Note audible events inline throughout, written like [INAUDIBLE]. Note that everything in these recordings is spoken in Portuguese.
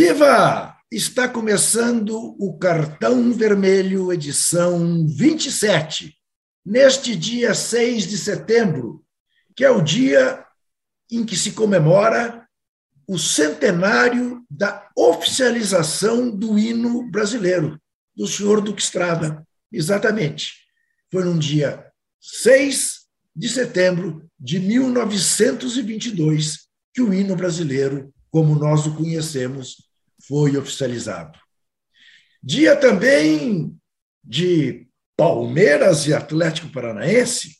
Viva! Está começando o Cartão Vermelho, edição 27, neste dia 6 de setembro, que é o dia em que se comemora o centenário da oficialização do hino brasileiro, do senhor Duque Estrada. Exatamente. Foi num dia 6 de setembro de 1922 que o hino brasileiro, como nós o conhecemos, foi oficializado. Dia também de Palmeiras e Atlético Paranaense,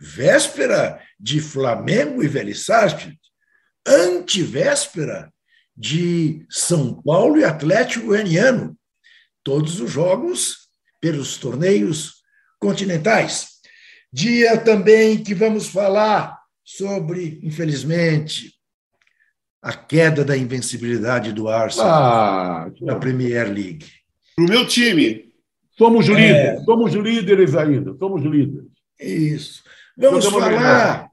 véspera de Flamengo e Vélez antivéspera de São Paulo e Atlético Goianiano, todos os jogos pelos torneios continentais. Dia também que vamos falar sobre, infelizmente, a queda da invencibilidade do Arsenal ah, na Premier League. Para o meu time. Somos é... líderes, somos líderes ainda, somos líderes. Isso. Vamos falar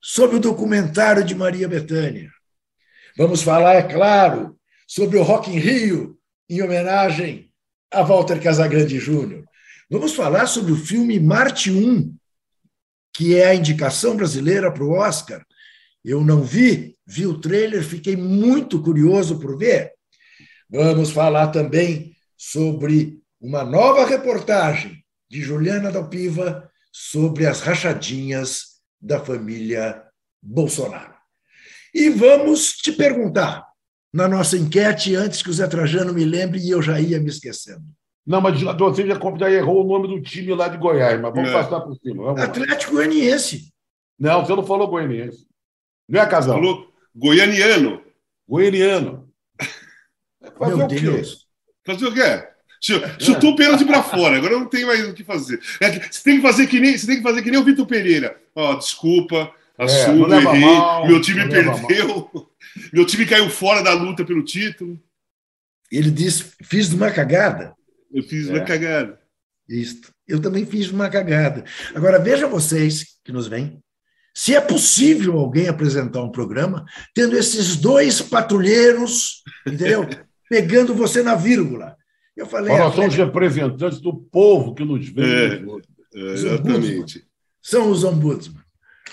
sobre o documentário de Maria Bethânia. Vamos falar, é claro, sobre o Rock in Rio, em homenagem a Walter Casagrande Júnior. Vamos falar sobre o filme Marte 1, que é a indicação brasileira para o Oscar. Eu não vi, vi o trailer, fiquei muito curioso por ver. Vamos falar também sobre uma nova reportagem de Juliana Dalpiva sobre as rachadinhas da família Bolsonaro. E vamos te perguntar, na nossa enquete, antes que o Zé Trajano me lembre e eu já ia me esquecendo. Não, mas você já, já errou o nome do time lá de Goiás, mas vamos é. passar por cima. Vamos Atlético Goianiense. Não, você não falou Goianiense. Não é, Casal? Falou goianiano. Goianiano. [LAUGHS] Fazer Meu o quê? Deus. Fazer o quê? Chutou o pênalti para fora, agora não tem mais o que fazer. É, você, tem que fazer que nem, você tem que fazer que nem o Vitor Pereira. Ó, oh, desculpa, é, assumo, é, errei, mal, meu time perdeu, [LAUGHS] meu time caiu fora da luta pelo título. Ele disse: fiz uma cagada. Eu fiz é. uma cagada. Isso. Eu também fiz uma cagada. Agora, vejam vocês que nos vêm se é possível alguém apresentar um programa tendo esses dois patrulheiros, entendeu? [LAUGHS] Pegando você na vírgula. Eu falei. Nós somos representantes do povo que nos vê. É, é, exatamente. São os ombudsman.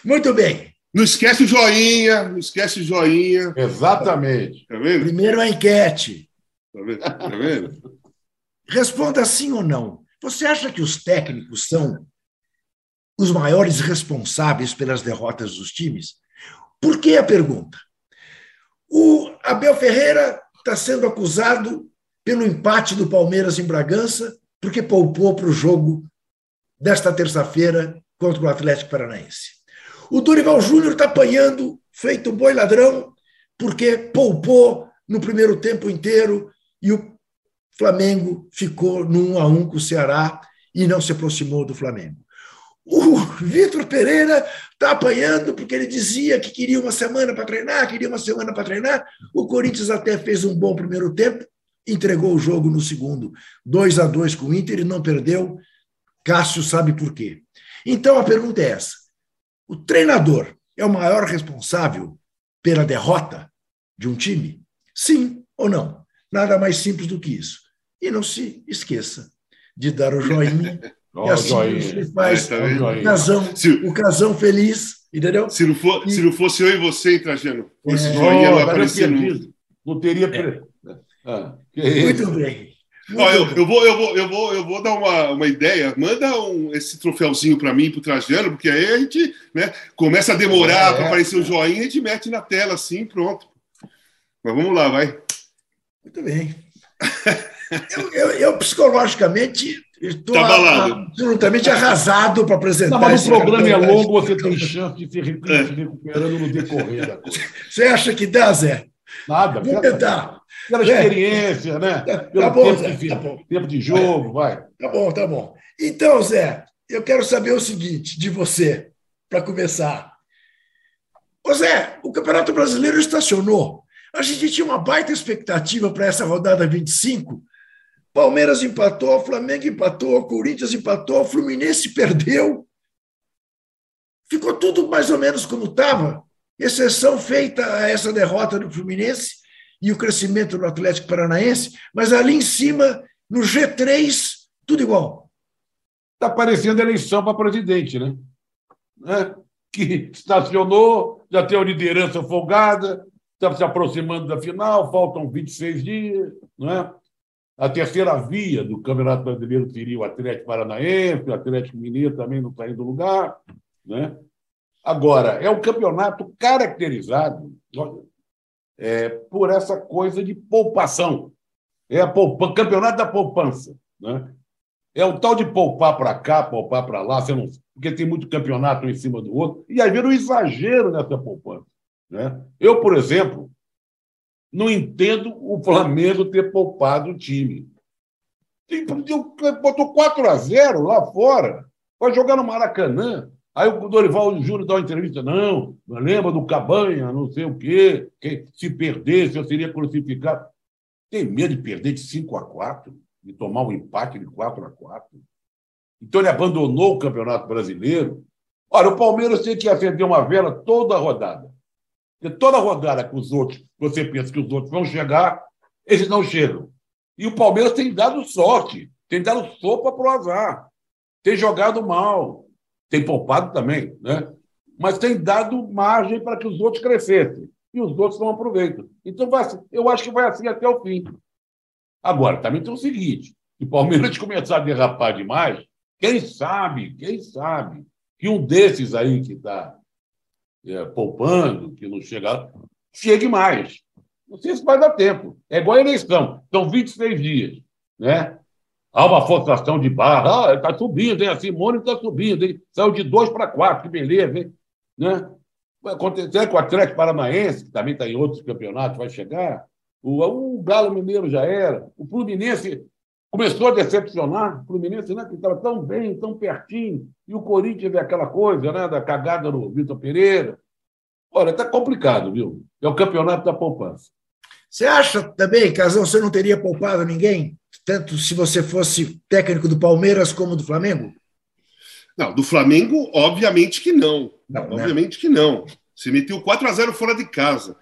Muito bem. Não esquece o joinha, não esquece o joinha. Exatamente. Tá vendo? Primeiro a enquete. Tá vendo? Tá vendo? Responda sim ou não. Você acha que os técnicos são os maiores responsáveis pelas derrotas dos times? Por que a pergunta? O Abel Ferreira está sendo acusado pelo empate do Palmeiras em Bragança, porque poupou para o jogo desta terça-feira contra o Atlético Paranaense. O Dorival Júnior está apanhando, feito boi ladrão, porque poupou no primeiro tempo inteiro e o Flamengo ficou no 1 a 1 com o Ceará e não se aproximou do Flamengo. O Vitor Pereira está apanhando porque ele dizia que queria uma semana para treinar, queria uma semana para treinar. O Corinthians até fez um bom primeiro tempo, entregou o jogo no segundo, 2 a 2 com o Inter e não perdeu. Cássio sabe por quê. Então a pergunta é essa: o treinador é o maior responsável pela derrota de um time? Sim ou não? Nada mais simples do que isso. E não se esqueça de dar o joinha [LAUGHS] Oh, e assim ele faz é, o, casão, se, o casão feliz, entendeu? Se não, for, e, se não fosse eu e você, Trajano, esse é, joinha não aparecia no... Não teria... É. Ah, Muito bem. Muito Ó, eu, eu, vou, eu, vou, eu, vou, eu vou dar uma, uma ideia. Manda um, esse troféuzinho para mim, para o Trajano, porque aí a gente né, começa a demorar é, para aparecer o um joinha, a gente mete na tela assim, pronto. Mas vamos lá, vai. Muito bem. [LAUGHS] eu, eu, eu psicologicamente Estou tá absolutamente arrasado para apresentar. Não, mas o programa é longo, você tem chance de se recuperando no decorrer da coisa. Você acha que dá, Zé? Nada. Vamos tentar. Pela experiência, né? Tá, Pelo tá bom, tempo, Zé, de, tá bom. tempo de jogo, vai. Tá bom, tá bom. Então, Zé, eu quero saber o seguinte de você, para começar. Ô Zé, o Campeonato Brasileiro estacionou. A gente tinha uma baita expectativa para essa rodada 25, Palmeiras empatou, Flamengo empatou, Corinthians empatou, Fluminense perdeu. Ficou tudo mais ou menos como estava, exceção feita a essa derrota do Fluminense e o crescimento do Atlético Paranaense, mas ali em cima, no G3, tudo igual. Está parecendo eleição para presidente, né? É, que estacionou, já tem a liderança folgada, está se aproximando da final, faltam 26 dias, não é? A terceira via do Campeonato Brasileiro seria o Atlético Paranaense, o Atlético Mineiro também não está indo do lugar. Né? Agora, é um campeonato caracterizado é, por essa coisa de poupação. É a poupa, campeonato da poupança. Né? É o tal de poupar para cá, poupar para lá, não, porque tem muito campeonato um em cima do outro, e aí vira um exagero nessa poupança. Né? Eu, por exemplo, não entendo o Flamengo ter poupado o time. Botou 4 a 0 lá fora. Vai jogar no Maracanã. Aí o Dorival Júnior dá uma entrevista. Não, lembra do Cabanha, não sei o quê. Que se perdesse, eu seria crucificado. Tem medo de perder de 5 a 4 de tomar um empate de 4 a 4 Então ele abandonou o Campeonato Brasileiro. Olha, o Palmeiras tem que acender uma vela toda a rodada. Porque toda rodada que os outros, você pensa que os outros vão chegar, eles não chegam. E o Palmeiras tem dado sorte, tem dado sopa para o azar, tem jogado mal, tem poupado também, né? mas tem dado margem para que os outros crescessem. E os outros não aproveitam. Então, vai, eu acho que vai assim até o fim. Agora, também tem o seguinte: se o Palmeiras [LAUGHS] começar a derrapar demais, quem sabe, quem sabe, que um desses aí que está é, poupando, que não chega, chegue mais. Não sei se vai dar tempo. É igual a eleição. São 26 dias. Né? Há uma forçação de barra. Ah, está subindo, hein? a Simone está subindo. Hein? Saiu de 2 para 4, que beleza. Hein? Né? Vai acontecer com o Atlético Paranaense, que também está em outros campeonatos, vai chegar. O, o Galo Mineiro já era. O Fluminense começou a decepcionar. O Fluminense, né, que estava tão bem, tão pertinho, e o Corinthians é aquela coisa, né, da cagada no Vitor Pereira. Olha, está complicado, viu? É o campeonato da poupança. Você acha também, Casão, você não teria poupado ninguém? Tanto se você fosse técnico do Palmeiras como do Flamengo? Não, do Flamengo, obviamente que não. não né? obviamente né? que não. Você meteu 4 a 0 fora de casa.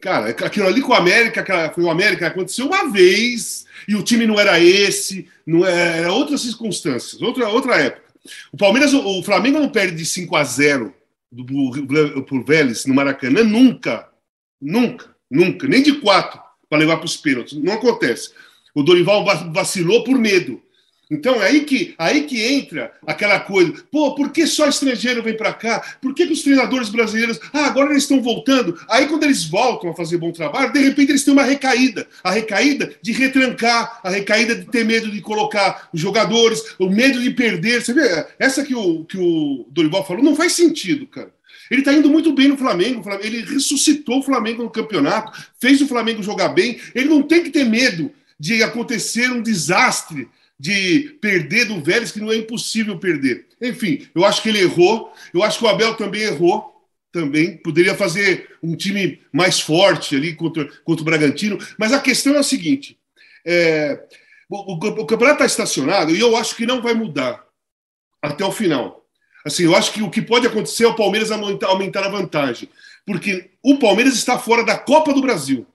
Cara, aquilo ali com o América, foi o América, aconteceu uma vez e o time não era esse, não era, é, era outras circunstâncias, outra, outra época. O Palmeiras, o Flamengo não perde de 5 a 0 do, por Vélez no Maracanã nunca, nunca, nunca, nem de 4 para levar para os pênaltis. Não acontece. O Dorival vacilou por medo. Então é aí que, aí que entra aquela coisa. Pô, por que só estrangeiro vem para cá? Por que, que os treinadores brasileiros. Ah, agora eles estão voltando. Aí quando eles voltam a fazer bom trabalho, de repente eles têm uma recaída. A recaída de retrancar, a recaída de ter medo de colocar os jogadores, o medo de perder. Você vê, essa que o, que o Dorival falou não faz sentido, cara. Ele está indo muito bem no Flamengo. Ele ressuscitou o Flamengo no campeonato, fez o Flamengo jogar bem. Ele não tem que ter medo de acontecer um desastre de perder do Vélez, que não é impossível perder. Enfim, eu acho que ele errou. Eu acho que o Abel também errou. Também poderia fazer um time mais forte ali contra, contra o Bragantino. Mas a questão é a seguinte: é, o, o, o campeonato está estacionado e eu acho que não vai mudar até o final. Assim, eu acho que o que pode acontecer é o Palmeiras aumentar, aumentar a vantagem, porque o Palmeiras está fora da Copa do Brasil.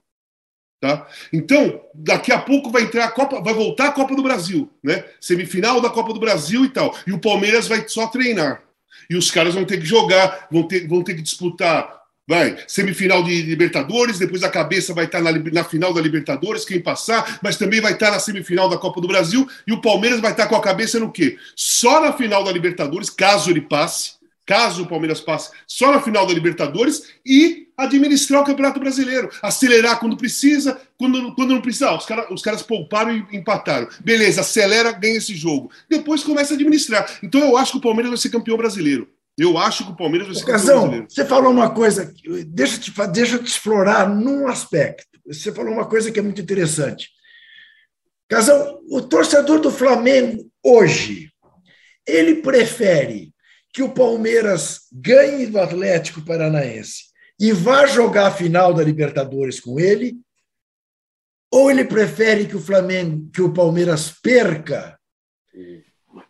Tá? Então, daqui a pouco vai entrar a Copa, vai voltar a Copa do Brasil, né? Semifinal da Copa do Brasil e tal. E o Palmeiras vai só treinar. E os caras vão ter que jogar, vão ter, vão ter que disputar, vai, semifinal de Libertadores, depois a cabeça vai estar na, na final da Libertadores, quem passar, mas também vai estar na semifinal da Copa do Brasil, e o Palmeiras vai estar com a cabeça no quê? Só na final da Libertadores, caso ele passe, caso o Palmeiras passe só na final da Libertadores e administrar o Campeonato Brasileiro, acelerar quando precisa, quando, quando não precisa. Ah, os, cara, os caras pouparam e empataram. Beleza, acelera, ganha esse jogo. Depois começa a administrar. Então eu acho que o Palmeiras vai ser campeão brasileiro. Eu acho que o Palmeiras vai ser Casão, campeão brasileiro. Você falou uma coisa, deixa eu te, deixa eu te explorar num aspecto. Você falou uma coisa que é muito interessante. Casão, o torcedor do Flamengo hoje, ele prefere que o Palmeiras ganhe do Atlético Paranaense e vá jogar a final da Libertadores com ele, ou ele prefere que o Flamengo, que o Palmeiras perca,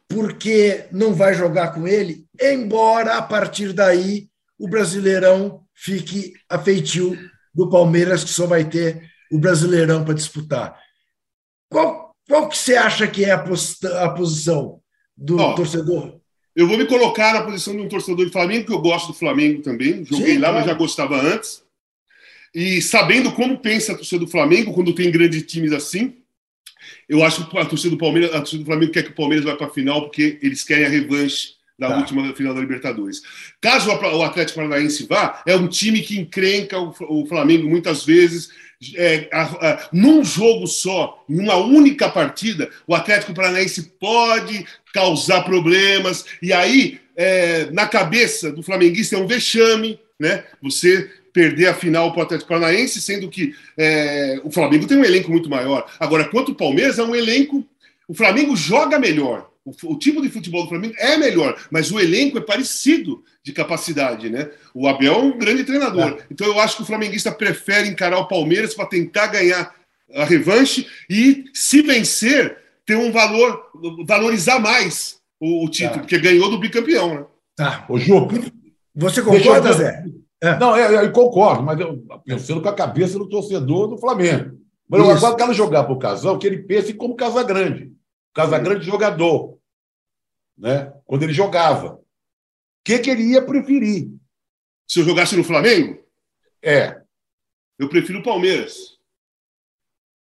porque não vai jogar com ele, embora a partir daí o Brasileirão fique a feitio do Palmeiras, que só vai ter o Brasileirão para disputar. Qual, qual que você acha que é a, a posição do torcedor? Eu vou me colocar na posição de um torcedor do Flamengo, que eu gosto do Flamengo também. Joguei Sim, lá, claro. mas já gostava antes. E sabendo como pensa a torcida do Flamengo quando tem grandes times assim, eu acho que a torcida do Palmeiras, a torcida do Flamengo quer que o Palmeiras vá para a final porque eles querem a revanche da tá. última final da Libertadores. Caso o Atlético Paranaense vá, é um time que encrenca o Flamengo muitas vezes. É, a, a, num jogo só, em uma única partida, o Atlético Paranaense pode causar problemas. E aí, é, na cabeça do flamenguista, é um vexame, né? Você perder a final para o Atlético Paranaense, sendo que é, o Flamengo tem um elenco muito maior. Agora, quanto o Palmeiras, é um elenco. O Flamengo joga melhor. O, o, tipo de futebol do Flamengo é melhor, mas o elenco é parecido de capacidade, né? O Abel é um grande treinador. É. Então eu acho que o flamenguista prefere encarar o Palmeiras para tentar ganhar a revanche e, se vencer, ter um valor, valorizar mais o, o título, é. porque ganhou do bicampeão, né? Tá. Ô, Ju, você concorda, Zé? É. Não, eu, eu, concordo, mas eu pensando com a cabeça do torcedor do Flamengo. Mas eu agora quero jogar para o Casal que ele pense como Casagrande. Casagrande jogador. Né? Quando ele jogava. O que, que ele ia preferir? Se eu jogasse no Flamengo? É. Eu prefiro o Palmeiras.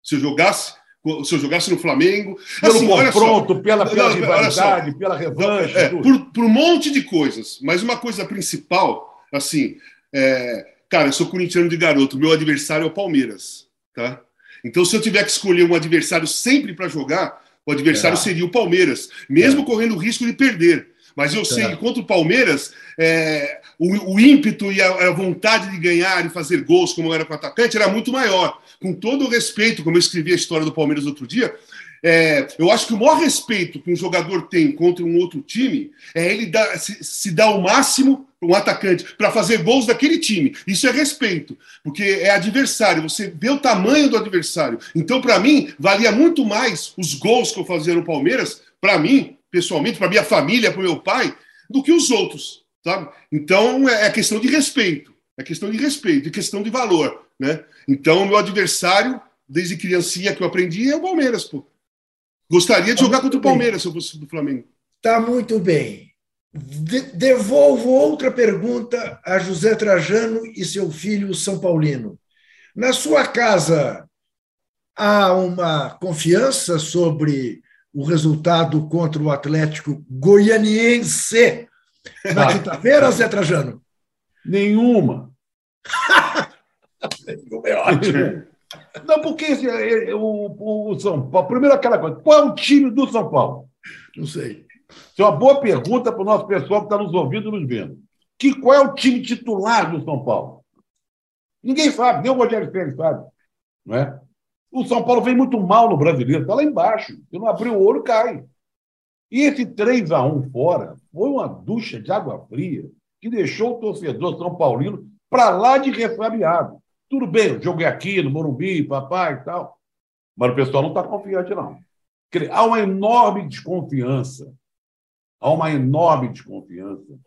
Se eu jogasse, se eu jogasse no Flamengo. Pelo assim, confronto, pela, pela não, rivalidade, pela revanche. É, por, por um monte de coisas. Mas uma coisa principal, assim, é, cara, eu sou corintiano de garoto, meu adversário é o Palmeiras, tá? Então, se eu tiver que escolher um adversário sempre para jogar, o adversário é. seria o Palmeiras, mesmo é. correndo o risco de perder. Mas eu sei que contra o Palmeiras, é, o, o, ímpeto e a, a, vontade de ganhar e fazer gols, como era com o atacante, era muito maior. Com todo o respeito, como eu escrevi a história do Palmeiras outro dia, é, eu acho que o maior respeito que um jogador tem contra um outro time é ele dar, se, se dar o máximo um atacante para fazer gols daquele time. Isso é respeito, porque é adversário, você vê o tamanho do adversário. Então, para mim, valia muito mais os gols que eu fazia no Palmeiras, para mim, pessoalmente, para minha família, para meu pai, do que os outros, sabe? Então, é, é questão de respeito, é questão de respeito, é questão de valor, né? Então, meu adversário, desde criancinha que eu aprendi, é o Palmeiras, pô. Gostaria de tá jogar contra o Palmeiras se eu fosse do Flamengo. Tá muito bem. De devolvo outra pergunta a José Trajano e seu filho São Paulino. Na sua casa, há uma confiança sobre o resultado contra o Atlético Goianiense na quinta-feira, Zé Trajano? Nenhuma. Nenhuma [LAUGHS] é ótimo. Não, porque é, é, o, o São Paulo. Primeiro, aquela coisa: qual é o time do São Paulo? Não sei. Isso é uma boa pergunta para o nosso pessoal que está nos ouvindo e nos vendo. Que, qual é o time titular do São Paulo? Ninguém sabe, nem o Rogério Pérez sabe. Não é? O São Paulo vem muito mal no brasileiro, está lá embaixo. Se não abrir o olho, cai. E esse 3 a 1 fora foi uma ducha de água fria que deixou o torcedor São Paulino para lá de ressabiado. Tudo bem, o jogo é aqui, no Morumbi, papai e tal. Mas o pessoal não está confiante, não. Há uma enorme desconfiança. Há uma enorme desconfiança.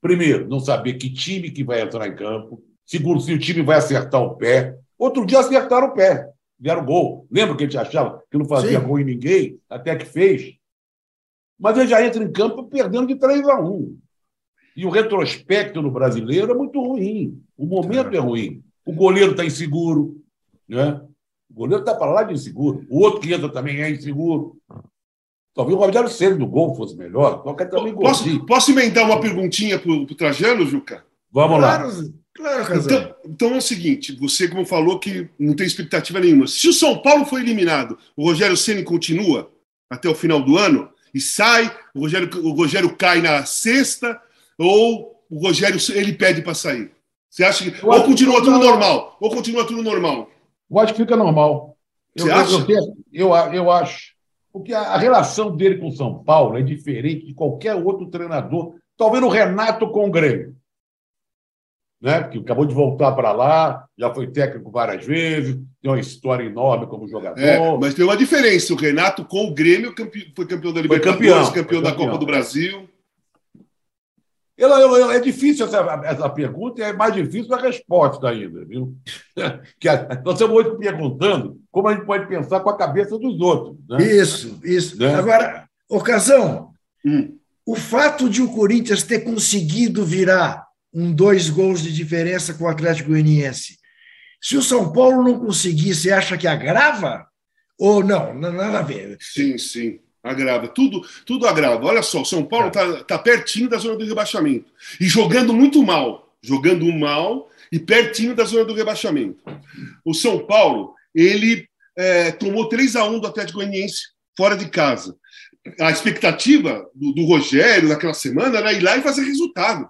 Primeiro, não saber que time que vai entrar em campo. Segundo, se o time vai acertar o pé. Outro dia acertaram o pé. Deram gol. Lembra que a gente achava que não fazia Sim. gol em ninguém? Até que fez. Mas ele já entra em campo perdendo de 3 a 1. E o retrospecto no brasileiro é muito ruim. O momento é, é ruim. O goleiro está inseguro. Né? O goleiro está para lá de inseguro. O outro que entra também é inseguro. Talvez o Rogério Ceni do gol fosse melhor. Qualquer também posso, posso emendar uma perguntinha para o Trajano, Juca? Vamos claro, lá. Claro, então, então é o seguinte: você, como falou, que não tem expectativa nenhuma. Se o São Paulo foi eliminado, o Rogério Ceni continua até o final do ano e sai, o Rogério, o Rogério cai na sexta, ou o Rogério ele pede para sair? Você acha que. ou continua tudo normal? Ou continua tudo normal? Eu acho que fica normal. Eu, Você acha? Eu, eu, eu, acho. Porque a, a relação dele com o São Paulo é diferente de qualquer outro treinador. Talvez o Renato com o Grêmio. Né? Porque acabou de voltar para lá, já foi técnico várias vezes, tem uma história enorme como jogador. É, mas tem uma diferença: o Renato com o Grêmio foi campeão da Libertadores, campeão, campeão da campeão. Copa do Brasil. Eu, eu, eu, é difícil essa, essa pergunta e é mais difícil a resposta ainda, viu? [LAUGHS] que nós estamos hoje perguntando como a gente pode pensar com a cabeça dos outros. Né? Isso, isso. Né? Agora, ocasião, hum. o fato de o Corinthians ter conseguido virar um dois gols de diferença com o Atlético Goianiense, se o São Paulo não conseguir, você acha que agrava? Ou não? Nada a ver. Sim, sim. Agrava, tudo, tudo agrava. Olha só, o São Paulo está é. tá pertinho da zona do rebaixamento e jogando muito mal, jogando mal e pertinho da zona do rebaixamento. O São Paulo, ele é, tomou 3 a 1 do Atlético Goianiense fora de casa. A expectativa do, do, Rogério naquela semana era ir lá e fazer resultado.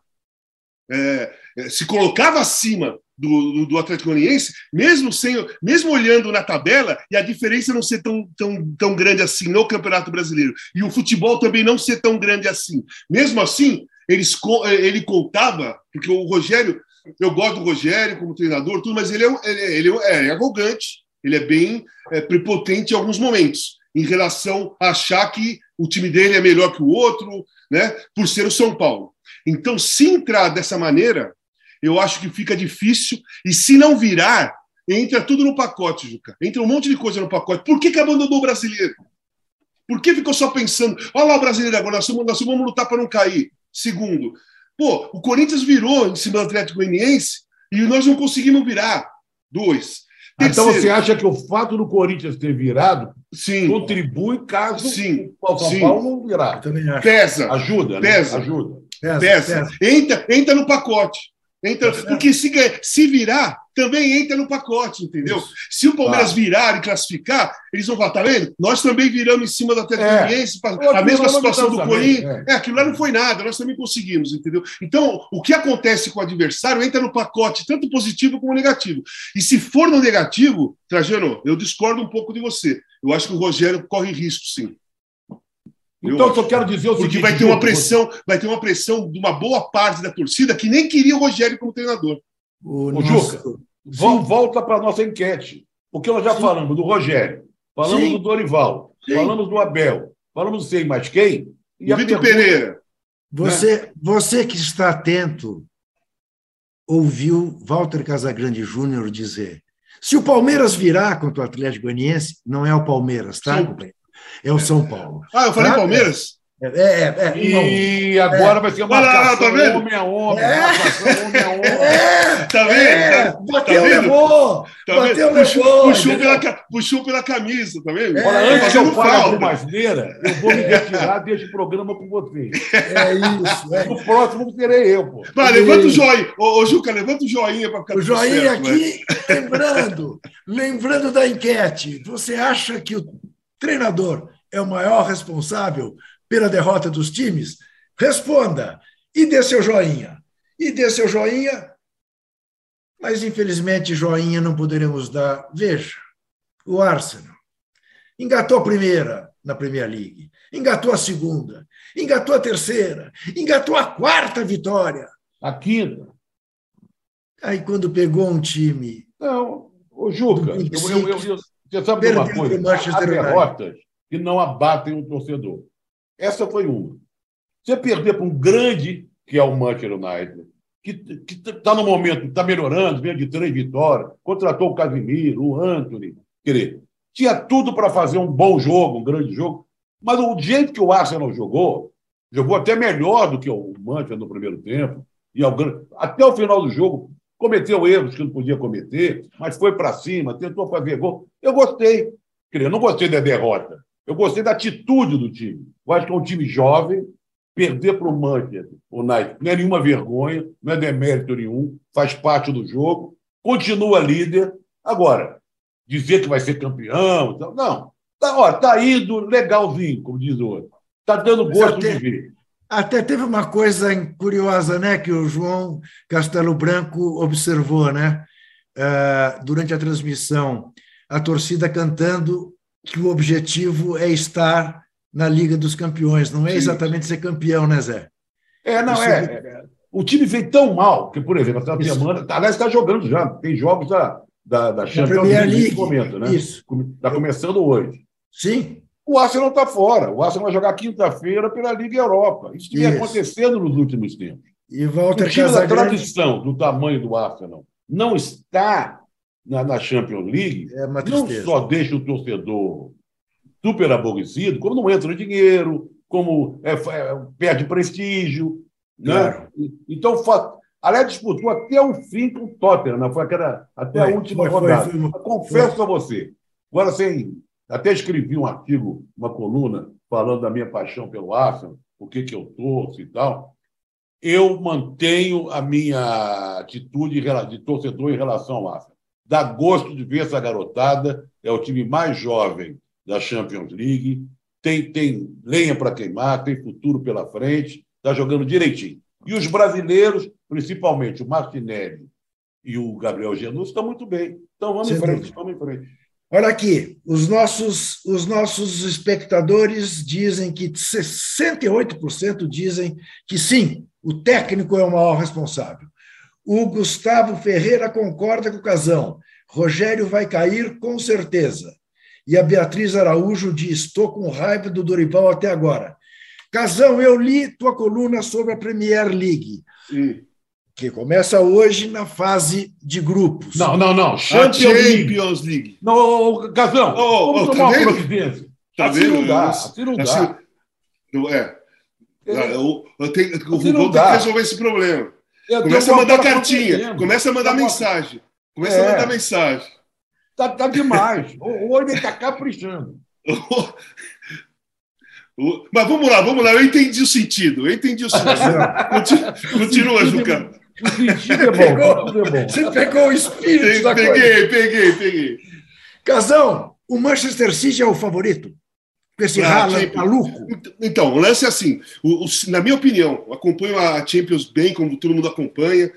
É, é se colocava acima do, do, do, Atlético Goianiense, mesmo sem, mesmo olhando na tabela e a diferença não ser tão, tão, tão grande assim no Campeonato Brasileiro e o futebol também não ser tão grande assim. Mesmo assim, eles, ele contava, porque o Rogério, eu gosto do Rogério como treinador, tudo, mas ele é, ele, ele é, é arrogante, ele é bem é, prepotente em alguns momentos, em relação a achar que o time dele é melhor que o outro, né, por ser o São Paulo. Então, se entrar dessa maneira, eu acho que fica difícil. E se não virar, entra tudo no pacote, Juca. Entra um monte de coisa no pacote. Por que, que abandonou o brasileiro? Por que ficou só pensando, olha lá o brasileiro agora, nós, somos, nós vamos lutar para não cair? Segundo, pô, o Corinthians virou em cima do Atlético Goianiense e nós não conseguimos virar. Dois. Terceiro, então você acha que o fato do Corinthians ter virado sim, contribui caso sim, o São Paulo não virar? Pesa. Ajuda, né? Pesa. Ajuda. Pesa. Entra, entra no pacote. Entra, porque se, se virar, também entra no pacote, entendeu? Isso. Se o Palmeiras ah. virar e classificar, eles vão falar, tá vendo? Nós também viramos em cima do Atlético é. a mesma situação do Corinthians. É. é, aquilo lá não foi nada, nós também conseguimos, entendeu? Então, o que acontece com o adversário entra no pacote, tanto positivo como negativo. E se for no negativo, Trajano, eu discordo um pouco de você. Eu acho que o Rogério corre risco, sim. Então, eu só quero dizer o Porque seguinte, vai ter uma pressão, você... vai ter uma pressão de uma boa parte da torcida que nem queria o Rogério como treinador. O Ô, Juca, vamos, volta para a nossa enquete. Porque nós já Sim. falamos do Rogério, falamos Sim. do Dorival, Sim. falamos do Abel, falamos sei mais quem. E o Vitor pergunta... Pereira. Você, né? você que está atento, ouviu Walter Casagrande Júnior dizer: se o Palmeiras virar contra o Atlético Goianiense, não é o Palmeiras, tá? Sim. É o São Paulo. Ah, eu falei Palmeiras? É, é, é. E agora é. vai ser uma marcação tá vendo? homem a homem. É. Marcação homem a homem. É. Tá vendo? É. Tá, bateu, tá levou. Tá bateu, levou. Puxou, pela, puxou pela camisa, tá vendo? É. antes que eu fale uma asneira, eu vou me retirar deste programa com você. É isso. É. No próximo serei eu, pô. Vai, levanta o joinha. Ô, ô, Juca, levanta o joinha para ficar O joinha certo, aqui, lembrando, lembrando da enquete. Você acha que o treinador é o maior responsável pela derrota dos times? Responda e dê seu joinha. E dê seu joinha, mas infelizmente joinha não poderemos dar. Veja, o Arsenal engatou a primeira na Premier League, engatou a segunda, engatou a terceira, engatou a quarta vitória. A quinta. Aí quando pegou um time. Não, o Juca, eu, eu, eu, você sabe de uma coisa? Há derrotas que não abatem o torcedor. Essa foi uma. Você perder para um grande, que é o Manchester United, que está no momento, está melhorando, veio de três vitórias, contratou o Casimiro, o Anthony. Querer. Tinha tudo para fazer um bom jogo, um grande jogo, mas o jeito que o Arsenal jogou, jogou até melhor do que o Manchester no primeiro tempo, e até o final do jogo cometeu erros que não podia cometer, mas foi para cima, tentou fazer gol. Eu gostei. Eu não gostei da derrota. Eu gostei da atitude do time. Eu acho que é um time jovem. Perder para o Manchester United não é nenhuma vergonha, não é demérito nenhum, faz parte do jogo. Continua líder. Agora, dizer que vai ser campeão, não. Está tá indo legalzinho, como diz o outro. Está dando gosto até, de ver. Até teve uma coisa curiosa, né, que o João Castelo Branco observou, né, uh, durante a transmissão, a torcida cantando que o objetivo é estar na Liga dos Campeões, não é exatamente ser campeão, né, Zé? É, não, é, é, O time veio tão mal que, por exemplo, essa semana, aliás, está jogando já, tem jogos da, da, da Champions League nesse momento, né? Isso. Está começando hoje. Sim. O Arsenal está fora. O Arsenal vai jogar quinta-feira pela Liga Europa. Isso vem acontecendo nos últimos tempos. E Walter o time da tradição do tamanho do Arsenal não está na, na Champions League é não só deixa o torcedor super aborrecido, como não entra dinheiro, como é, é, perde prestígio. Né? Claro. Né? Então, aliás, disputou até o fim com o Tottenham, né? foi aquela, até foi, a última foi, rodada. Foi, Confesso a você. Agora, sem, até escrevi um artigo, uma coluna, falando da minha paixão pelo Arsenal, o que, que eu torço e tal. Eu mantenho a minha atitude de torcedor em relação ao Arsenal. Dá gosto de ver essa garotada, é o time mais jovem da Champions League, tem, tem lenha para queimar, tem futuro pela frente, está jogando direitinho. E os brasileiros, principalmente o Martinelli e o Gabriel Jesus, estão muito bem. Então vamos Sem em frente, vamos em frente. Olha aqui, os nossos, os nossos espectadores dizem que 68% dizem que sim, o técnico é o maior responsável. O Gustavo Ferreira concorda com o Casão. Rogério vai cair com certeza. E a Beatriz Araújo diz: estou com raiva do Dorival até agora. Casão, eu li tua coluna sobre a Premier League. Sim. Que começa hoje na fase de grupos. Não, não, não. Champions, Champions League. League. Não, Casão, oh, vamos oh, tomar tá uma providência. Tá assim vendo? não dá. Assim não assim, dá. Não é. Eu, eu tenho, assim o Rubão tem que resolver esse problema. Começa a mandar cartinha, começa a mandar mensagem. Começa é. a mandar mensagem. Tá, tá demais. o olho está caprichando. [LAUGHS] Mas vamos lá, vamos lá. Eu entendi o sentido. Eu entendi o sentido. Continua, continua Juca. O sentido é bom. Pegou, é bom. Você pegou o espírito peguei, da peguei, coisa. Peguei, peguei, Casão, o Manchester City é o favorito? Com esse ah, Haaland maluco? Então, o lance é assim. O, o, na minha opinião, acompanho a Champions bem, como todo mundo acompanha.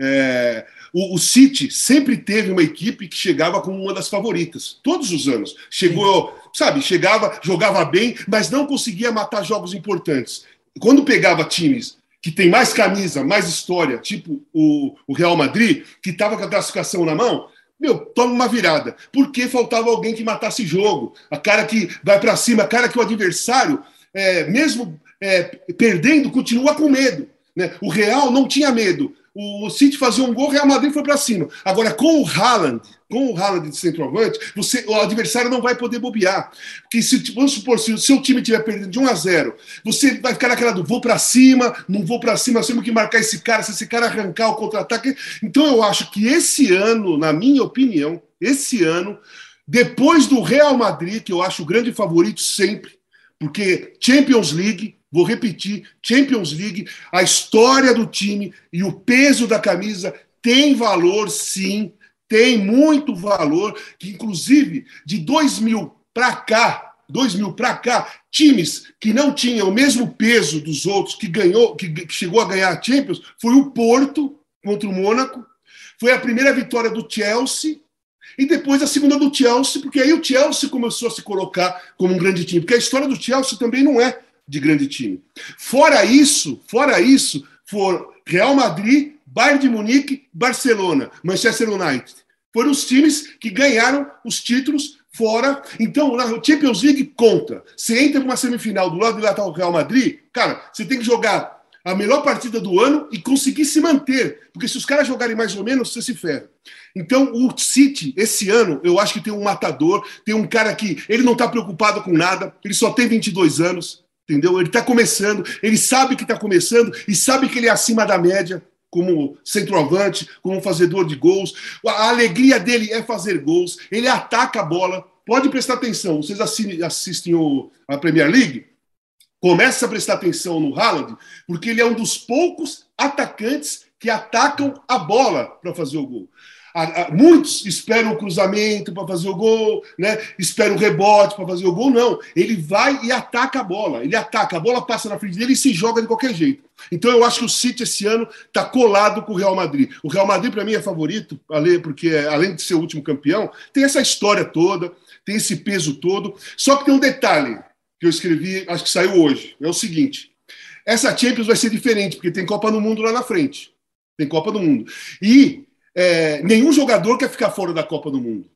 É, o, o, City sempre teve uma equipe que chegava como uma das favoritas, todos os anos. Chegou, sabe, chegava, jogava bem, mas não conseguia matar jogos importantes. Quando pegava times que tem mais camisa, mais história, tipo o, o Real Madrid, que estava com a classificação na mão, meu, toma uma virada. Porque faltava alguém que matasse jogo, a cara que vai para cima, a cara que o adversário, é, mesmo é, perdendo, continua com medo. Né? O Real não tinha medo o City fazia um gol, o Real Madrid foi para cima. Agora, com o Haaland, com o Haaland de centroavante, você, o adversário não vai poder bobear. Porque se, vamos supor, se o seu time estiver perdendo de 1 a 0, você vai ficar naquela do vou para cima, não vou para cima, nós temos que marcar esse cara, se esse cara arrancar o contra-ataque. Então eu acho que esse ano, na minha opinião, esse ano, depois do Real Madrid, que eu acho o grande favorito sempre, porque Champions League, Vou repetir: Champions League, a história do time e o peso da camisa tem valor, sim, tem muito valor. Que inclusive de 2000 para cá, 2000 para cá, times que não tinham o mesmo peso dos outros, que ganhou, que, chegou a ganhar a Champions, foi o Porto contra o Mônaco, foi a primeira vitória do Chelsea e depois a segunda do Chelsea, porque aí o Chelsea começou a se colocar como um grande time, porque a história do Chelsea também não é de grande time. Fora isso, fora isso, for Real Madrid, Bayern de Munique, Barcelona, Manchester United. Foram os times que ganharam os títulos fora. Então, na Champions League conta. Você entra numa semifinal do lado de lá está o Real Madrid, cara, você tem que jogar a melhor partida do ano e conseguir se manter. Porque se os caras jogarem mais ou menos, você se ferra. Então, o City, esse ano, eu acho que tem um matador, tem um cara que ele não está preocupado com nada, ele só tem 22 anos, entendeu? Ele está começando, ele sabe que está começando e sabe que ele é acima da média como centroavante, como fazedor de gols. A alegria dele é fazer gols, ele ataca a bola. Pode prestar atenção, vocês assistem o, a Premier League? Começa a prestar atenção no Haaland, porque ele é um dos poucos atacantes que atacam a bola para fazer o gol muitos esperam o cruzamento para fazer o gol, né? esperam o rebote para fazer o gol. Não, ele vai e ataca a bola. Ele ataca, a bola passa na frente dele e se joga de qualquer jeito. Então eu acho que o City esse ano está colado com o Real Madrid. O Real Madrid, para mim, é favorito, porque além de ser o último campeão, tem essa história toda, tem esse peso todo. Só que tem um detalhe que eu escrevi, acho que saiu hoje: é o seguinte. Essa Champions vai ser diferente, porque tem Copa do Mundo lá na frente. Tem Copa do Mundo. E é, nenhum jogador quer ficar fora da Copa do Mundo.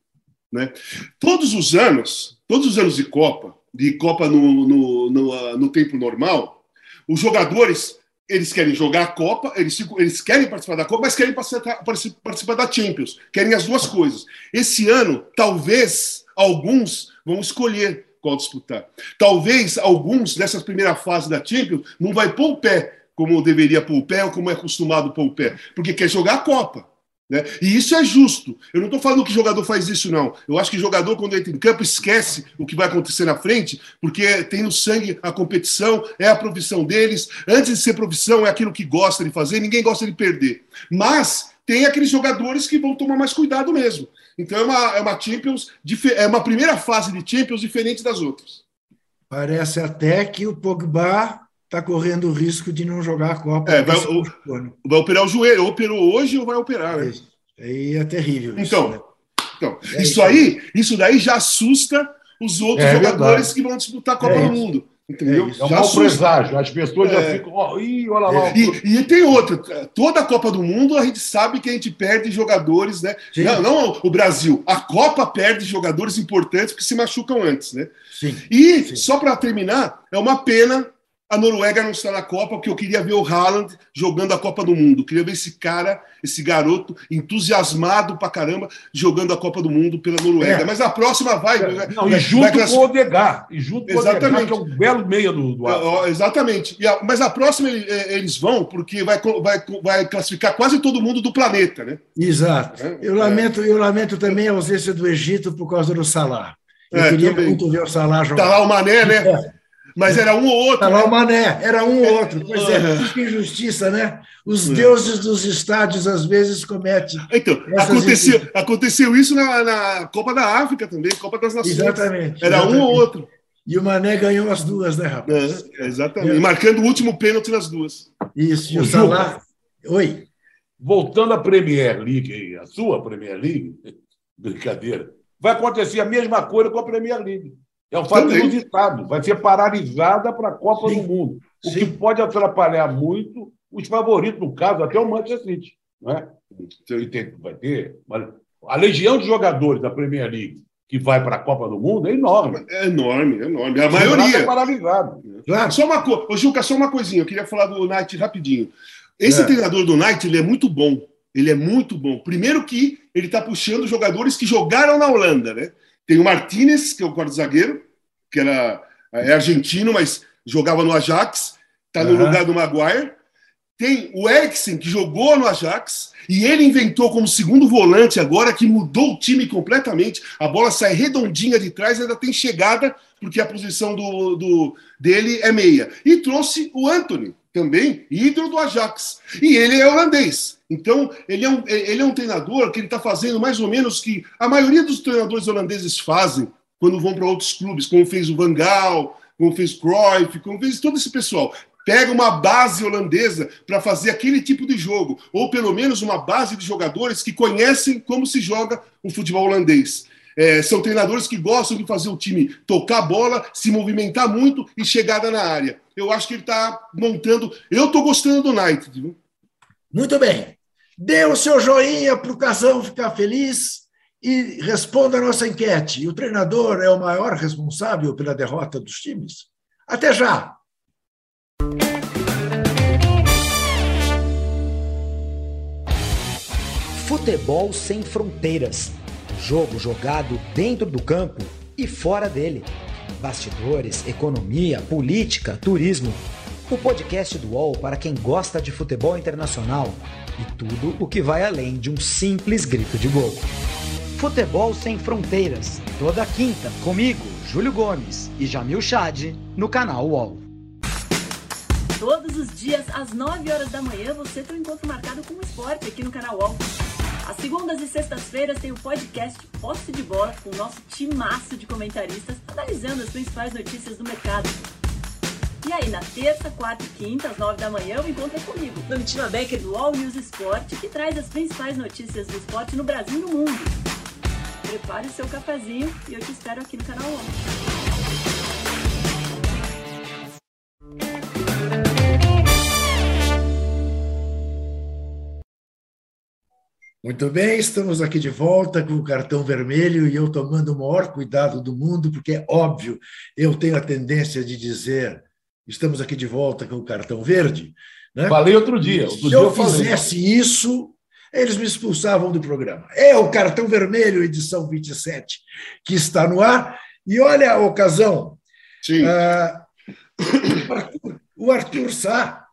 Né? Todos os anos, todos os anos de Copa, de Copa no, no, no, no tempo normal, os jogadores eles querem jogar a Copa, eles, eles querem participar da Copa, mas querem participar, participar da Champions. Querem as duas coisas. Esse ano, talvez alguns vão escolher qual disputar. Talvez alguns dessas primeira fase da Champions não vai pôr o pé como deveria pôr o pé ou como é acostumado pôr o pé, porque quer jogar a Copa. Né? E isso é justo. Eu não estou falando que jogador faz isso, não. Eu acho que jogador, quando entra em campo, esquece o que vai acontecer na frente, porque tem no sangue a competição, é a profissão deles. Antes de ser profissão, é aquilo que gosta de fazer, ninguém gosta de perder. Mas tem aqueles jogadores que vão tomar mais cuidado mesmo. Então é uma, é uma Champions, é uma primeira fase de Champions diferente das outras. Parece até que o Pogba está correndo o risco de não jogar a Copa. É, vai, o, vai, operar o joelho, operou hoje ou vai operar, né? Aí é terrível. Então, isso, né? então é isso, aí, isso daí já assusta os outros é jogadores verdade. que vão disputar a Copa é do Mundo. Entendeu? É, é um. As pessoas já é. ficam. Oh, ih, olha lá. É. E, e, tem outra. Toda a Copa do Mundo a gente sabe que a gente perde jogadores, né? Não, não, o Brasil. A Copa perde jogadores importantes que se machucam antes, né? Sim. E, Sim. só para terminar, é uma pena a Noruega não está na Copa, porque eu queria ver o Haaland jogando a Copa do Mundo. Eu queria ver esse cara, esse garoto, entusiasmado pra caramba, jogando a Copa do Mundo pela Noruega. É. Mas a próxima vai. É. Não, vai, e junto vai com o Odegar. E junto com exatamente. o Odegar, que é um belo meia do, do é, Exatamente. A, mas a próxima é, eles vão, porque vai, vai, vai classificar quase todo mundo do planeta, né? Exato. É, eu, lamento, eu lamento também a ausência do Egito por causa do Salah. Eu queria também. muito ver o Salah jogar. Tá lá o Mané, né? Mas era um ou outro. Tá lá né? o Mané, era um ou outro. Pois é, que injustiça, né? Os é. deuses dos estádios às vezes cometem. Então, aconteceu, aconteceu isso na, na, Copa da África também, Copa das Nações. Exatamente. Era exatamente. um ou outro. E o Mané ganhou as duas, né, rapaz? É, exatamente. É. Marcando o último pênalti nas duas. Isso, e o Salah. Oi. Voltando à Premier League, a sua Premier League, brincadeira, vai acontecer a mesma coisa com a Premier League. É um fato inusitado. Vai ser paralisada para a Copa Sim. do Mundo. O Sim. que pode atrapalhar muito os favoritos, no caso, até o Manchester City. Não é? Vai ter. A legião de jogadores da Premier League que vai para a Copa do Mundo é enorme. É enorme, é enorme. A maioria. É paralisado. Claro. Só uma coisa. Ô, Juca, só uma coisinha. Eu queria falar do Knight rapidinho. Esse é. treinador do Knight ele é muito bom. Ele é muito bom. Primeiro que ele está puxando jogadores que jogaram na Holanda, né? Tem o Martinez, que é o quarto zagueiro, que era, é argentino, mas jogava no Ajax, está no uhum. lugar do Maguire. Tem o Eriksen, que jogou no Ajax, e ele inventou como segundo volante agora, que mudou o time completamente. A bola sai redondinha de trás, ainda tem chegada, porque a posição do, do dele é meia. E trouxe o Anthony, também ídolo do Ajax. E ele é holandês. Então, ele é um, ele é um treinador que ele está fazendo mais ou menos que a maioria dos treinadores holandeses fazem quando vão para outros clubes, como fez o Van Gaal, como fez Cruyff, como fez todo esse pessoal. Pega uma base holandesa para fazer aquele tipo de jogo, ou pelo menos uma base de jogadores que conhecem como se joga o futebol holandês. É, são treinadores que gostam de fazer o time tocar bola, se movimentar muito e chegada na área. Eu acho que ele está montando. Eu estou gostando do. Viu? Muito bem. Dê o seu joinha para o Casão ficar feliz e responda a nossa enquete. O treinador é o maior responsável pela derrota dos times? Até já! Futebol sem fronteiras Jogo jogado dentro do campo e fora dele. Bastidores, economia, política, turismo. O podcast do UOL para quem gosta de futebol internacional e tudo o que vai além de um simples grito de gol. Futebol Sem Fronteiras, toda quinta, comigo, Júlio Gomes e Jamil Chad, no canal UOL. Todos os dias, às 9 horas da manhã, você tem um encontro marcado com o esporte aqui no canal UOL. Às segundas e sextas-feiras tem o podcast Posse de Bola com o nosso timaço de comentaristas analisando as principais notícias do mercado. E aí, na terça, quarta e quinta, às nove da manhã, eu encontro comigo, Domitila Becker do All News Esporte, que traz as principais notícias do esporte no Brasil e no mundo. Prepare o seu cafezinho e eu te espero aqui no canal 11. Muito bem, estamos aqui de volta com o cartão vermelho e eu tomando o maior cuidado do mundo, porque é óbvio, eu tenho a tendência de dizer, estamos aqui de volta com o cartão verde, Né? Falei outro dia. Outro Se dia eu, eu fizesse isso, eles me expulsavam do programa. É o cartão vermelho, edição 27, que está no ar. E olha a ocasião. Sim. Uh, o Arthur Sá,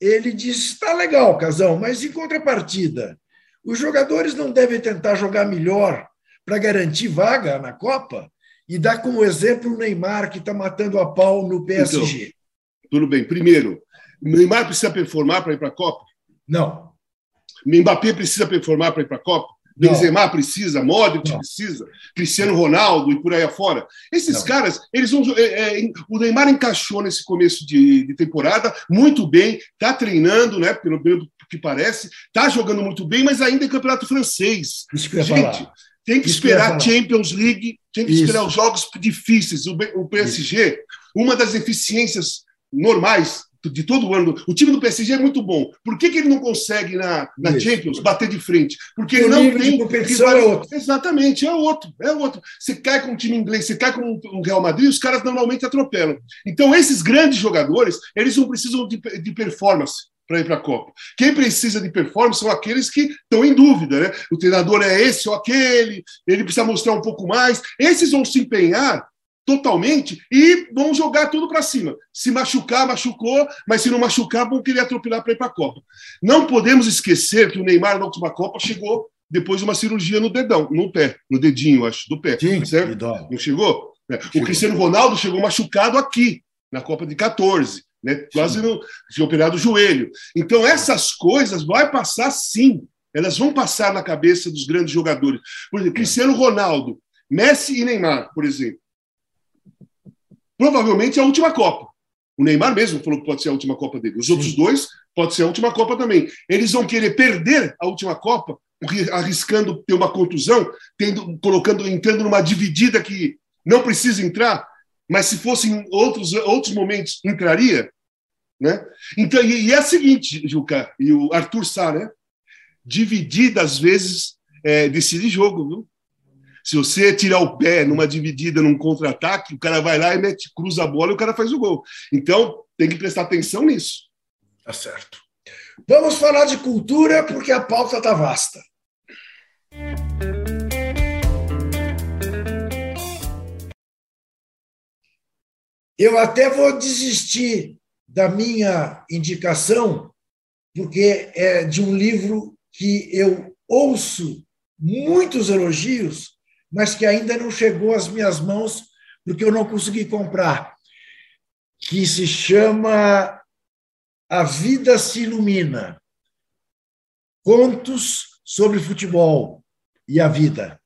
ele disse: está legal, Casão, mas em contrapartida, os jogadores não devem tentar jogar melhor para garantir vaga na Copa e dar como exemplo o Neymar, que está matando a pau no PSG. Então, tudo bem. Primeiro, o Neymar precisa performar para ir para a Copa? Não. Mbappé precisa performar para ir para a Copa? Benzema precisa, Modric precisa, Cristiano Ronaldo e por aí afora. Esses não. caras, eles vão. É, é, o Neymar encaixou nesse começo de, de temporada muito bem, está treinando, né? Pelo, pelo que parece, está jogando muito bem, mas ainda é campeonato francês. Gente, falar. tem que Isso esperar que Champions League, tem que Isso. esperar os jogos difíceis. O, o PSG, Isso. uma das eficiências normais de todo o ano. O time do PSG é muito bom. Por que, que ele não consegue na, na Champions bater de frente? Porque ele não tem. competição é outro. Exatamente, é outro, é outro. Você cai com um time inglês, você cai com o Real Madrid, os caras normalmente atropelam. Então, esses grandes jogadores, eles não precisam de, de performance para ir para a Copa. Quem precisa de performance são aqueles que estão em dúvida, né? O treinador é esse ou aquele, ele precisa mostrar um pouco mais. Esses vão se empenhar totalmente e vão jogar tudo para cima. Se machucar, machucou, mas se não machucar, vão querer atropelar para ir para a Copa. Não podemos esquecer que o Neymar na última Copa chegou depois de uma cirurgia no dedão, no pé, no dedinho, acho, do pé. Sim, certo? Não chegou? É. chegou? O Cristiano Ronaldo chegou machucado aqui, na Copa de 14. Né? Quase não tinha operado o joelho. Então, essas coisas vai passar sim. Elas vão passar na cabeça dos grandes jogadores. Por exemplo, Cristiano Ronaldo, Messi e Neymar, por exemplo provavelmente é a última Copa. O Neymar mesmo falou que pode ser a última Copa dele. Os Sim. outros dois pode ser a última Copa também. Eles vão querer perder a última Copa, arriscando ter uma contusão, tendo, colocando, entrando numa dividida que não precisa entrar, mas se fossem outros outros momentos entraria, né? Então e, e é o seguinte, Juca e o Arthur Sá, né? Dividida às vezes é, decide jogo, viu? Se você tirar o pé numa dividida, num contra-ataque, o cara vai lá e mete, cruza a bola e o cara faz o gol. Então, tem que prestar atenção nisso. Tá certo. Vamos falar de cultura, porque a pauta está vasta. Eu até vou desistir da minha indicação, porque é de um livro que eu ouço muitos elogios, mas que ainda não chegou às minhas mãos porque eu não consegui comprar, que se chama A Vida se Ilumina. Contos sobre futebol e a vida.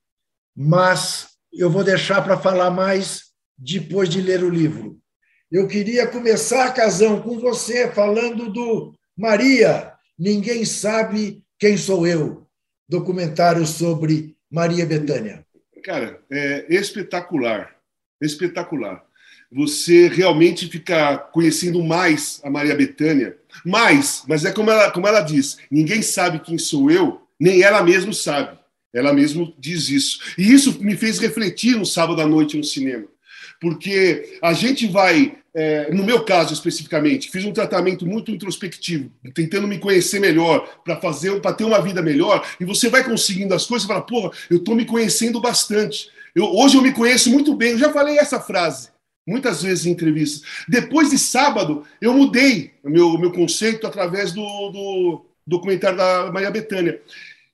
Mas eu vou deixar para falar mais depois de ler o livro. Eu queria começar, Casão, com você, falando do Maria, Ninguém Sabe Quem Sou Eu, documentário sobre Maria Bethânia cara, é espetacular. Espetacular. Você realmente fica conhecendo mais a Maria Bethânia. Mais, mas é como ela, como ela diz: ninguém sabe quem sou eu, nem ela mesma sabe. Ela mesma diz isso. E isso me fez refletir no sábado à noite no cinema. Porque a gente vai é, no meu caso especificamente, fiz um tratamento muito introspectivo, tentando me conhecer melhor, para fazer, para ter uma vida melhor, e você vai conseguindo as coisas e fala, porra, eu estou me conhecendo bastante. Eu, hoje eu me conheço muito bem, eu já falei essa frase muitas vezes em entrevistas. Depois de sábado, eu mudei o meu, meu conceito através do, do documentário da Maria Bethânia.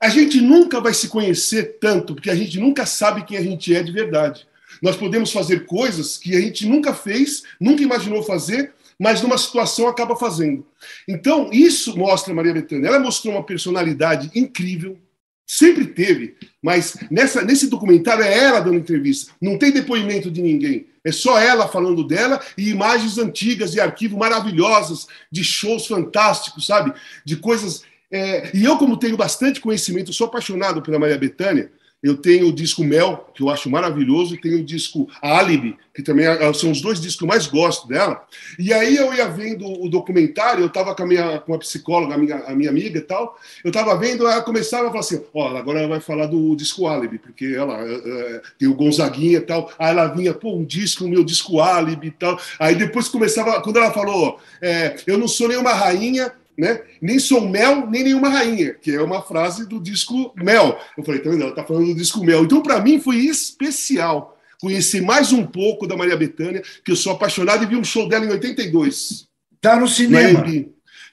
A gente nunca vai se conhecer tanto, porque a gente nunca sabe quem a gente é de verdade. Nós podemos fazer coisas que a gente nunca fez, nunca imaginou fazer, mas numa situação acaba fazendo. Então, isso mostra Maria Bethânia. Ela mostrou uma personalidade incrível, sempre teve, mas nessa, nesse documentário é ela dando entrevista, não tem depoimento de ninguém. É só ela falando dela e imagens antigas e arquivo maravilhosas de shows fantásticos, sabe? De coisas. É... E eu, como tenho bastante conhecimento, sou apaixonado pela Maria Bethânia, eu tenho o disco Mel, que eu acho maravilhoso, e tenho o disco Alibi, que também é, são os dois discos que eu mais gosto dela. E aí eu ia vendo o documentário, eu estava com a minha com a psicóloga, a minha, a minha amiga e tal, eu estava vendo, ela começava a falar assim, ó, agora ela vai falar do disco Alibi, porque ela é, é, tem o Gonzaguinha e tal. Aí ela vinha, pô, um disco, meu disco Alibi e tal. Aí depois começava, quando ela falou, é, eu não sou nenhuma rainha, né? Nem sou mel, nem nenhuma rainha, que é uma frase do disco Mel. Eu falei, vendo? Ela tá falando do disco Mel. Então, para mim, foi especial conhecer mais um pouco da Maria Bethânia, que eu sou apaixonado e vi um show dela em 82. Tá no cinema.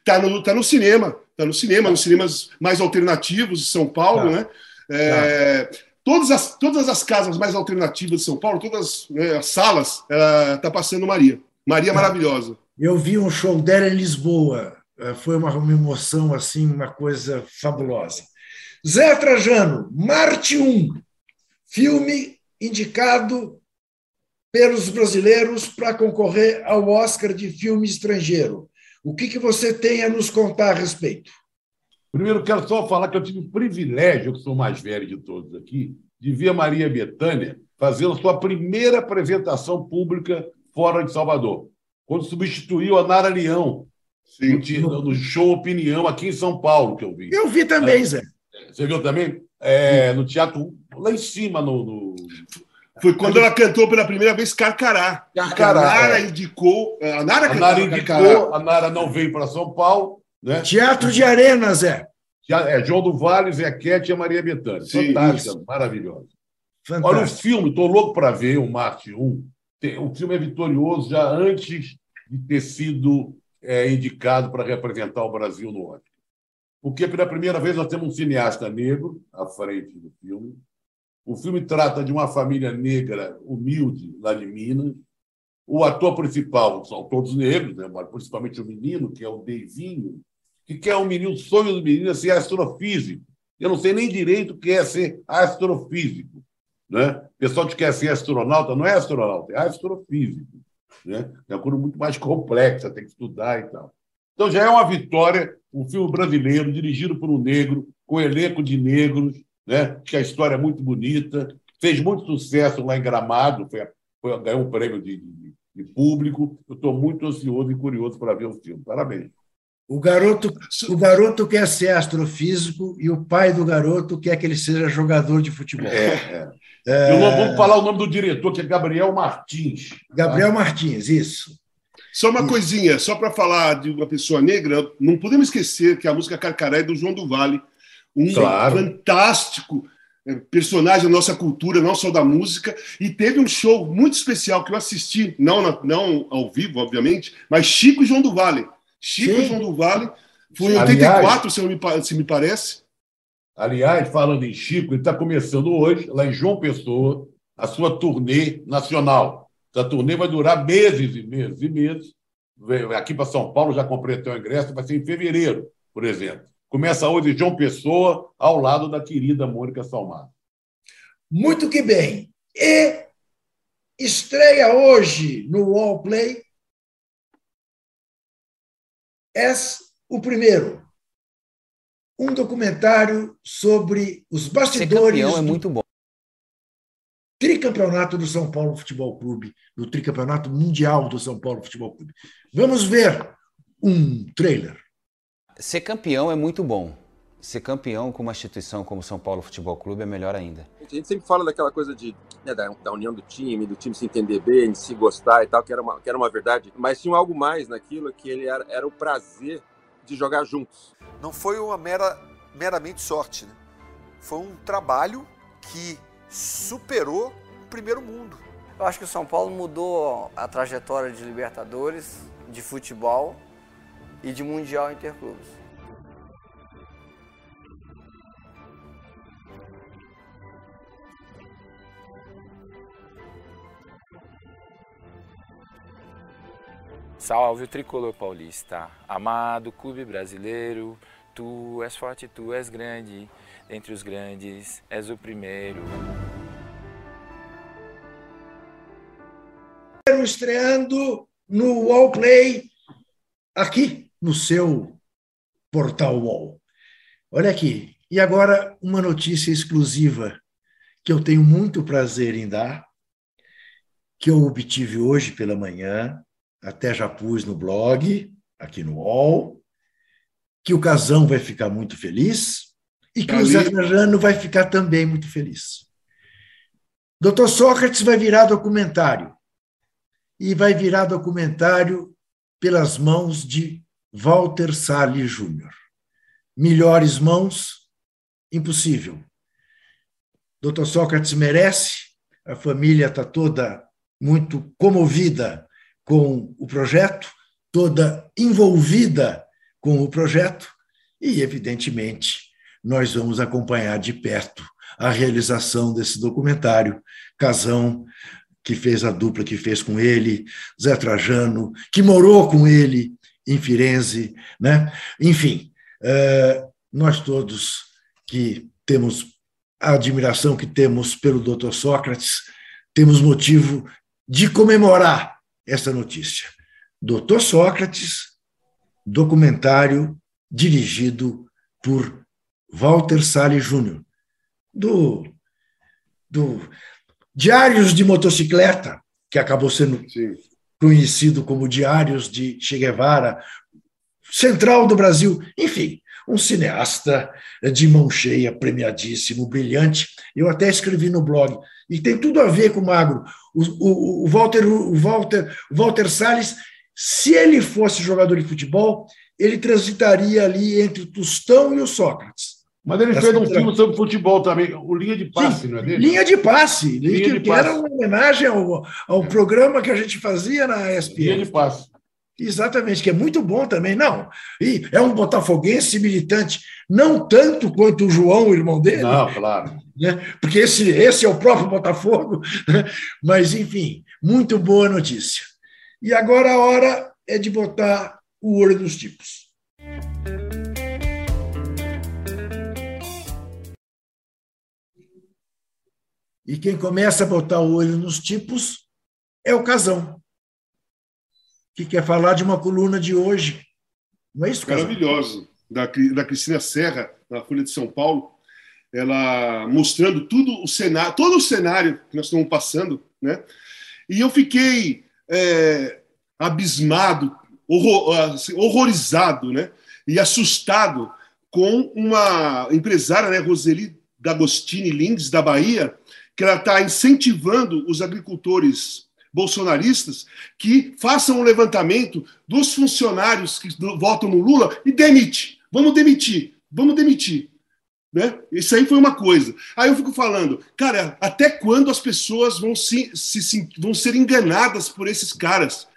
Tá no, tá no cinema. Tá no cinema, nos cinemas mais alternativos de São Paulo, tá. né? É, tá. todas, as, todas as casas mais alternativas de São Paulo, todas né, as salas, ela tá passando Maria. Maria tá. maravilhosa. Eu vi um show dela em Lisboa, foi uma, uma emoção, assim, uma coisa fabulosa. Zé Trajano, Marte 1, filme indicado pelos brasileiros para concorrer ao Oscar de filme estrangeiro. O que, que você tem a nos contar a respeito? Primeiro, quero só falar que eu tive o privilégio, que sou mais velho de todos aqui, de ver a Maria Bethânia fazendo sua primeira apresentação pública fora de Salvador, quando substituiu a Nara Leão Sim. No, no, show Opinião aqui em São Paulo, que eu vi. Eu vi também, Zé. Você viu também? É, no teatro, lá em cima, no. no... Foi quando ela cantou pela primeira vez Carcará. Carcará. A Nara é. indicou. A Nara, a Nara indicou, a Nara não veio para São Paulo. Né? Teatro de Arena, Zé. É, João do Vale, Zé Quete e a Maria Bethânia. Fantástica, maravilhosa. Olha o filme, estou louco para ver o Marte 1. O filme é vitorioso já antes de ter sido é indicado para representar o Brasil no Oscar. Porque pela primeira vez nós temos um cineasta negro à frente do filme. O filme trata de uma família negra humilde lá de Minas. O ator principal são todos negros, né? mas principalmente o menino, que é o Deivinho, que quer um menino, o sonho do menino é ser astrofísico. Eu não sei nem direito o que é ser astrofísico. Né? O pessoal que quer ser astronauta não é astronauta, é astrofísico. Né? É uma coisa muito mais complexa, tem que estudar e tal. Então já é uma vitória um filme brasileiro, dirigido por um negro, com elenco de negros, né? que a história é muito bonita, fez muito sucesso lá em Gramado, foi, foi, ganhou um prêmio de, de, de público. Eu estou muito ansioso e curioso para ver o filme. Parabéns. O garoto, o garoto quer ser astrofísico e o pai do garoto quer que ele seja jogador de futebol. É, é. É... vamos falar o nome do diretor, que é Gabriel Martins. Gabriel tá? Martins, isso. Só uma isso. coisinha, só para falar de uma pessoa negra, não podemos esquecer que a música Carcaré é do João do Vale, um claro. fantástico é, personagem da nossa cultura, não só da música, e teve um show muito especial que eu assisti, não, não ao vivo, obviamente, mas Chico e João do Vale Chico Sim. João do Vale. Foi em 84, aliás, se, me, se me parece. Aliás, falando em Chico, ele está começando hoje, lá em João Pessoa, a sua turnê nacional. Essa turnê vai durar meses e meses e meses. Aqui para São Paulo, já comprei até o ingresso, vai ser em fevereiro, por exemplo. Começa hoje João Pessoa, ao lado da querida Mônica Salmar. Muito que bem. E estreia hoje no Wallplay És o primeiro. Um documentário sobre os bastidores. Ser campeão é muito bom. Tricampeonato do São Paulo Futebol Clube, do Tricampeonato Mundial do São Paulo Futebol Clube. Vamos ver um trailer. Ser campeão é muito bom. Ser campeão com uma instituição como o São Paulo Futebol Clube é melhor ainda. A gente sempre fala daquela coisa de, né, da, da, união do time, do time se entender bem, de se gostar e tal, que era uma, que era uma verdade. Mas tinha algo mais naquilo que ele era, era o prazer de jogar juntos. Não foi uma mera, meramente sorte, né? Foi um trabalho que superou o primeiro mundo. Eu acho que o São Paulo mudou a trajetória de Libertadores, de futebol e de Mundial Interclubes. Salve o tricolor paulista, amado clube brasileiro, tu és forte, tu és grande, entre os grandes és o primeiro. Estreando no Wallplay, aqui no seu portal Wall. Olha aqui, e agora uma notícia exclusiva que eu tenho muito prazer em dar, que eu obtive hoje pela manhã, até já pus no blog, aqui no UOL, que o Casão vai ficar muito feliz e que o Zé Trajano vai ficar também muito feliz. Doutor Sócrates vai virar documentário. E vai virar documentário pelas mãos de Walter Salles Júnior. Melhores mãos? Impossível. Doutor Sócrates merece, a família está toda muito comovida com o projeto, toda envolvida com o projeto, e, evidentemente, nós vamos acompanhar de perto a realização desse documentário. Casão, que fez a dupla que fez com ele, Zé Trajano, que morou com ele em Firenze, né? Enfim, eh, nós todos que temos a admiração que temos pelo Dr. Sócrates, temos motivo de comemorar essa notícia. Dr. Sócrates, documentário dirigido por Walter Salles Júnior, do, do Diários de Motocicleta, que acabou sendo Sim. conhecido como Diários de Che Guevara, Central do Brasil, enfim, um cineasta de mão cheia, premiadíssimo, brilhante. Eu até escrevi no blog, e tem tudo a ver com o Magro. O, o, o Walter, o Walter, o Walter Salles, se ele fosse jogador de futebol, ele transitaria ali entre o Tostão e o Sócrates. Mas ele fez um filme sobre futebol também, o Linha de Passe, Sim, não é dele? Linha de Passe, Linha que, de que passe. era uma homenagem ao, ao programa que a gente fazia na ESPN. Linha de Passe. Exatamente, que é muito bom também. Não, e é um botafoguense militante, não tanto quanto o João, o irmão dele. Não, claro. Né? Porque esse, esse é o próprio Botafogo. Né? Mas, enfim, muito boa notícia. E agora a hora é de botar o olho nos tipos. E quem começa a botar o olho nos tipos é o Casão que quer falar de uma coluna de hoje. Não é isso, Casal? Maravilhoso. Da, da Cristina Serra, na Folha de São Paulo, ela mostrando tudo o cenário, todo o cenário que nós estamos passando, né? E eu fiquei é, abismado, horror, assim, horrorizado, né? E assustado com uma empresária, né, Roseli D'Agostini Lindes, da Bahia, que ela está incentivando os agricultores bolsonaristas que façam um levantamento dos funcionários que votam no Lula e demite. Vamos demitir, vamos demitir. Né? Isso aí foi uma coisa. Aí eu fico falando, cara, até quando as pessoas vão, se, se vão ser enganadas por esses caras?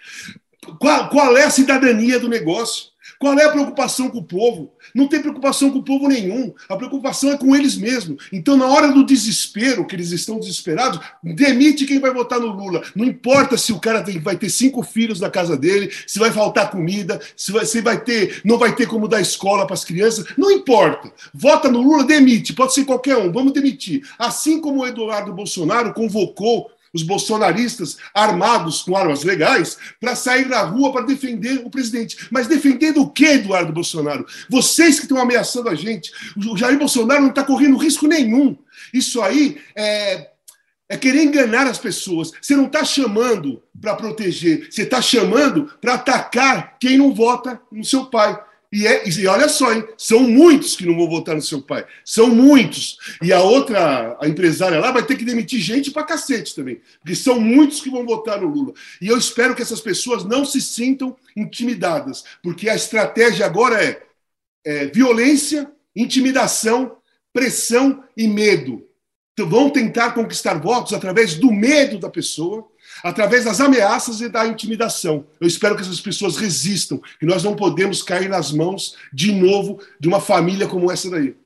Qual, qual é a cidadania do negócio? Qual é a preocupação com o povo? Não tem preocupação com o povo nenhum. A preocupação é com eles mesmos. Então, na hora do desespero, que eles estão desesperados, demite quem vai votar no Lula. Não importa se o cara tem, vai ter cinco filhos na casa dele, se vai faltar comida, se vai, se vai ter, não vai ter como dar escola para as crianças. Não importa. Vota no Lula, demite. Pode ser qualquer um. Vamos demitir. Assim como o Eduardo Bolsonaro convocou os bolsonaristas armados com armas legais para sair na rua para defender o presidente. Mas defendendo o que, Eduardo Bolsonaro? Vocês que estão ameaçando a gente. O Jair Bolsonaro não está correndo risco nenhum. Isso aí é, é querer enganar as pessoas. Você não está chamando para proteger, você está chamando para atacar quem não vota no seu pai. E, é, e olha só, hein, são muitos que não vão votar no seu pai. São muitos. E a outra, a empresária lá, vai ter que demitir gente pra cacete também. Porque são muitos que vão votar no Lula. E eu espero que essas pessoas não se sintam intimidadas. Porque a estratégia agora é, é violência, intimidação, pressão e medo. Então, vão tentar conquistar votos através do medo da pessoa através das ameaças e da intimidação. Eu espero que essas pessoas resistam, que nós não podemos cair nas mãos de novo de uma família como essa daí.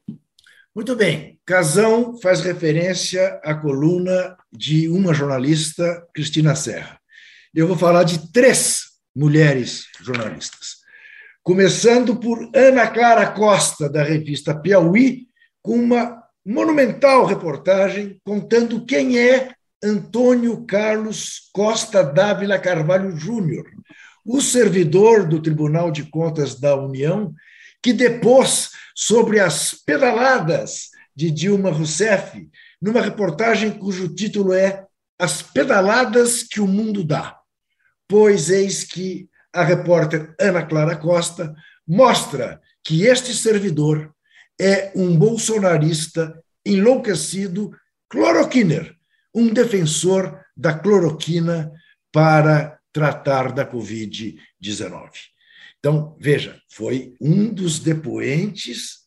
Muito bem. Casão faz referência à coluna de uma jornalista, Cristina Serra. Eu vou falar de três mulheres jornalistas. Começando por Ana Clara Costa, da revista Piauí, com uma monumental reportagem contando quem é Antônio Carlos Costa Dávila Carvalho Júnior, o servidor do Tribunal de Contas da União, que depôs sobre as pedaladas de Dilma Rousseff numa reportagem cujo título é As Pedaladas que o Mundo Dá. Pois eis que a repórter Ana Clara Costa mostra que este servidor é um bolsonarista enlouquecido cloroquiner, um defensor da cloroquina para tratar da Covid-19. Então, veja, foi um dos depoentes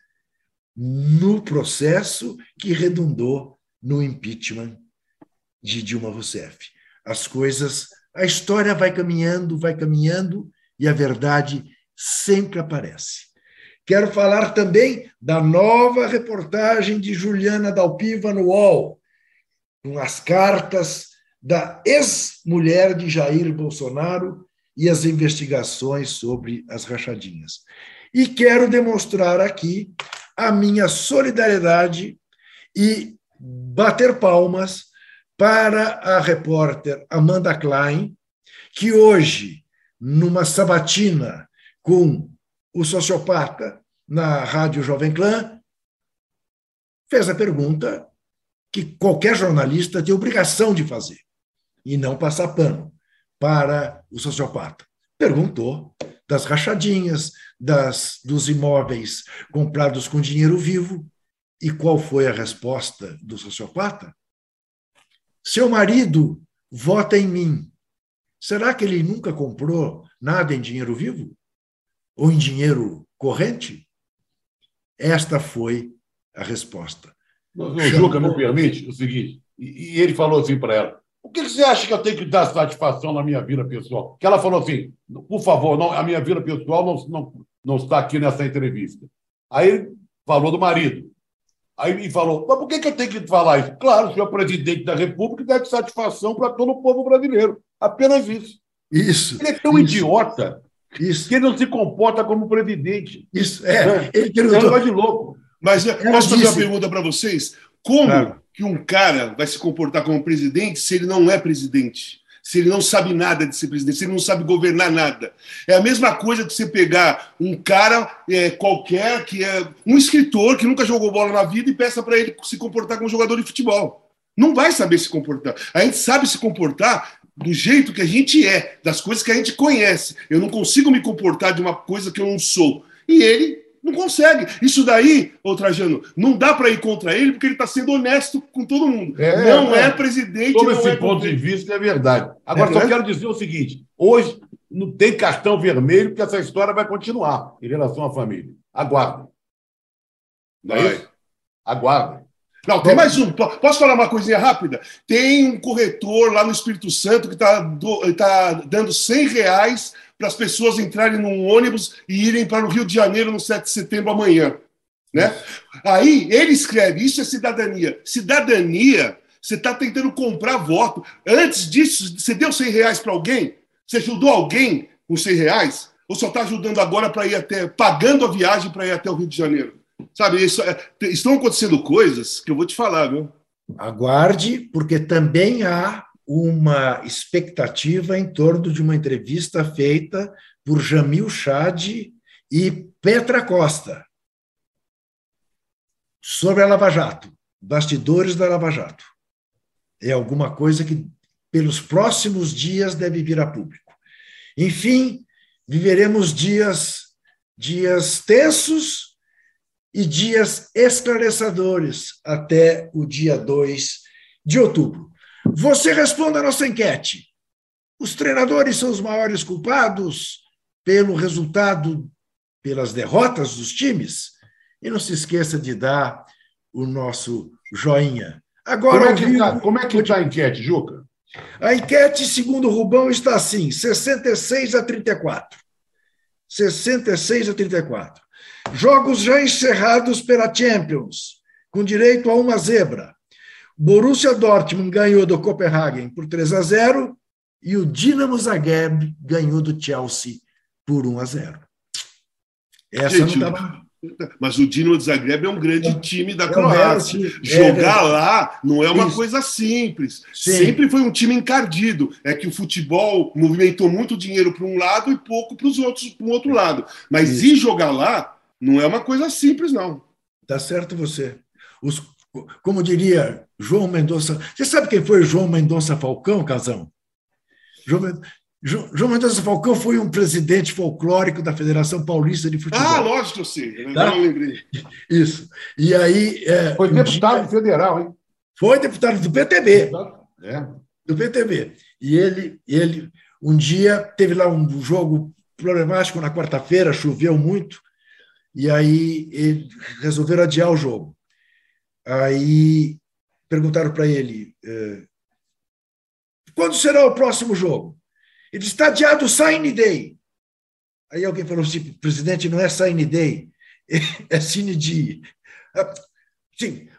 no processo que redundou no impeachment de Dilma Rousseff. As coisas, a história vai caminhando, vai caminhando e a verdade sempre aparece. Quero falar também da nova reportagem de Juliana Dalpiva no UOL, as cartas da ex-mulher de Jair Bolsonaro e as investigações sobre as rachadinhas. E quero demonstrar aqui a minha solidariedade e bater palmas para a repórter Amanda Klein, que hoje, numa sabatina com o sociopata na Rádio Jovem Clã, fez a pergunta que qualquer jornalista tem obrigação de fazer, e não passar pano para o sociopata. Perguntou das rachadinhas, das, dos imóveis comprados com dinheiro vivo. E qual foi a resposta do sociopata? Seu marido vota em mim. Será que ele nunca comprou nada em dinheiro vivo? Ou em dinheiro corrente? Esta foi a resposta. O Juca me permite o seguinte, e ele falou assim para ela: o que você acha que eu tenho que dar satisfação na minha vida pessoal? Que ela falou assim: por favor, não, a minha vida pessoal não, não, não está aqui nessa entrevista. Aí ele falou do marido. Aí ele falou: mas por que, que eu tenho que falar isso? Claro, o senhor presidente da República deve satisfação para todo o povo brasileiro. Apenas isso. Isso. Ele é tão isso. idiota isso. que ele não se comporta como presidente. Isso, é. é. Ele. É de louco. Mas posso fazer uma pergunta para vocês? Como claro que um cara vai se comportar como presidente se ele não é presidente? Se ele não sabe nada de ser presidente, se ele não sabe governar nada. É a mesma coisa que você pegar um cara é, qualquer, que é um escritor que nunca jogou bola na vida e peça para ele se comportar como jogador de futebol. Não vai saber se comportar. A gente sabe se comportar do jeito que a gente é, das coisas que a gente conhece. Eu não consigo me comportar de uma coisa que eu não sou. E ele não consegue. Isso daí, ô Trajano, não dá para ir contra ele porque ele está sendo honesto com todo mundo. É, não é, é presidente. Sobre esse é ponto de vista, é verdade. Agora, é, só né? quero dizer o seguinte: hoje não tem cartão vermelho, porque essa história vai continuar em relação à família. Aguardem. Não é isso? Aguardem. Não, tem mais um. Posso falar uma coisinha rápida? Tem um corretor lá no Espírito Santo que está tá dando 100 reais para as pessoas entrarem num ônibus e irem para o Rio de Janeiro no 7 de setembro amanhã. Né? Aí ele escreve: isso é cidadania. Cidadania, você está tentando comprar voto. Antes disso, você deu 100 reais para alguém? Você ajudou alguém com 100 reais? Ou só está ajudando agora para ir até, pagando a viagem para ir até o Rio de Janeiro? Sabe, isso, é, estão acontecendo coisas que eu vou te falar, viu? Aguarde, porque também há uma expectativa em torno de uma entrevista feita por Jamil Chad e Petra Costa sobre a Lava Jato, bastidores da Lava Jato. É alguma coisa que, pelos próximos dias, deve vir a público. Enfim, viveremos dias, dias tensos e dias esclarecedores até o dia 2 de outubro. Você responda a nossa enquete. Os treinadores são os maiores culpados pelo resultado, pelas derrotas dos times? E não se esqueça de dar o nosso joinha. Agora, como é que está como é que tá a enquete, Juca? A enquete, segundo o Rubão, está assim: 66 a 34. 66 a 34. Jogos já encerrados pela Champions, com direito a uma zebra. Borussia Dortmund ganhou do Copenhagen por 3 a 0 e o Dinamo Zagreb ganhou do Chelsea por 1 a 0. Essa Gente, não estava mas o Dinamo Zagreb é um grande é, time da é Croácia. É, Jogar é, lá não é uma isso. coisa simples. Sim. Sempre foi um time encardido. É que o futebol movimentou muito dinheiro para um lado e pouco para os outros para o outro lado. Mas isso. ir jogar lá não é uma coisa simples, não. Tá certo você. os, como diria João Mendonça. Você sabe quem foi João Mendonça Falcão, Casão? João, João Mendonça Falcão foi um presidente folclórico da Federação Paulista de Futebol. Ah, lógico, sim. Tá? Não lembrei. Isso. E aí. É, foi deputado dia... federal, hein? Foi deputado do PTB. É. Do PTB. E ele, ele, um dia, teve lá um jogo problemático na quarta-feira, choveu muito, e aí ele, resolveram adiar o jogo. Aí perguntaram para ele: eh, quando será o próximo jogo? Ele está adiado Sign Day. Aí alguém falou assim: presidente, não é Sign Day, [LAUGHS] é Cine Day. Ah, sim,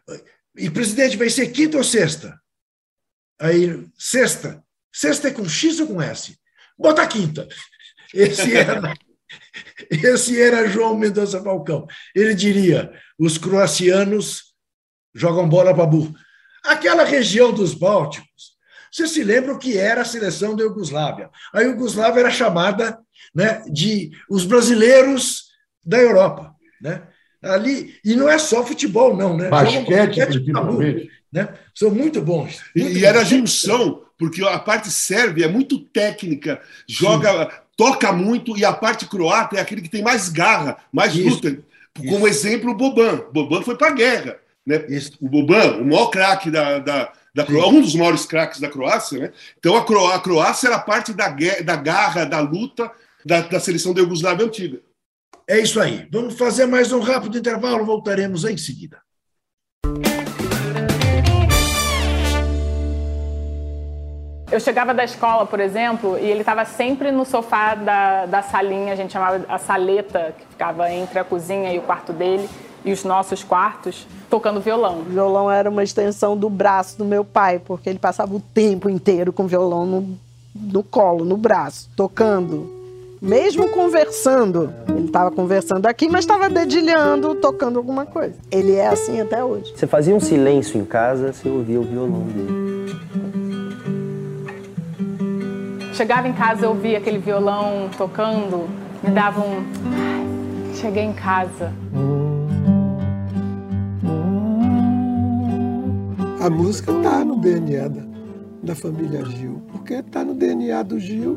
e presidente, vai ser quinta ou sexta? Aí, sexta. Sexta é com X ou com S? Bota quinta. [LAUGHS] Esse era, [LAUGHS] esse era João Mendonça Falcão. Ele diria: os croacianos jogam bola para burro. Aquela região dos Bálticos, você se lembra o que era a seleção da Iugoslávia? A Iugoslávia era chamada né, de os brasileiros da Europa. Né? Ali, e não é só futebol, não, né? Basquete, basquete né? São muito bons. Muito e, e era junção, porque a parte sérvia é muito técnica, joga, Sim. toca muito, e a parte croata é aquele que tem mais garra, mais Isso. luta. Como Isso. exemplo, o Boban. Boban foi para a guerra. Né? Isso. O Boban, o maior craque da, da, da Croácia, um dos maiores craques da Croácia. Né? Então a, Cro a Croácia era parte da, da garra, da luta da, da seleção da Iugoslávia antiga. É isso aí. Vamos fazer mais um rápido intervalo, voltaremos em seguida. Eu chegava da escola, por exemplo, e ele estava sempre no sofá da, da salinha, a gente chamava a saleta, que ficava entre a cozinha e o quarto dele, e os nossos quartos, tocando violão. O violão era uma extensão do braço do meu pai, porque ele passava o tempo inteiro com o violão no, no colo, no braço, tocando mesmo conversando, ele estava conversando aqui, mas estava dedilhando, tocando alguma coisa. Ele é assim até hoje. Você fazia um silêncio em casa, você ouvia o violão dele. Chegava em casa, eu ouvia aquele violão tocando, me dava um. Cheguei em casa. A música tá no DNA da, da família Gil, porque tá no DNA do Gil.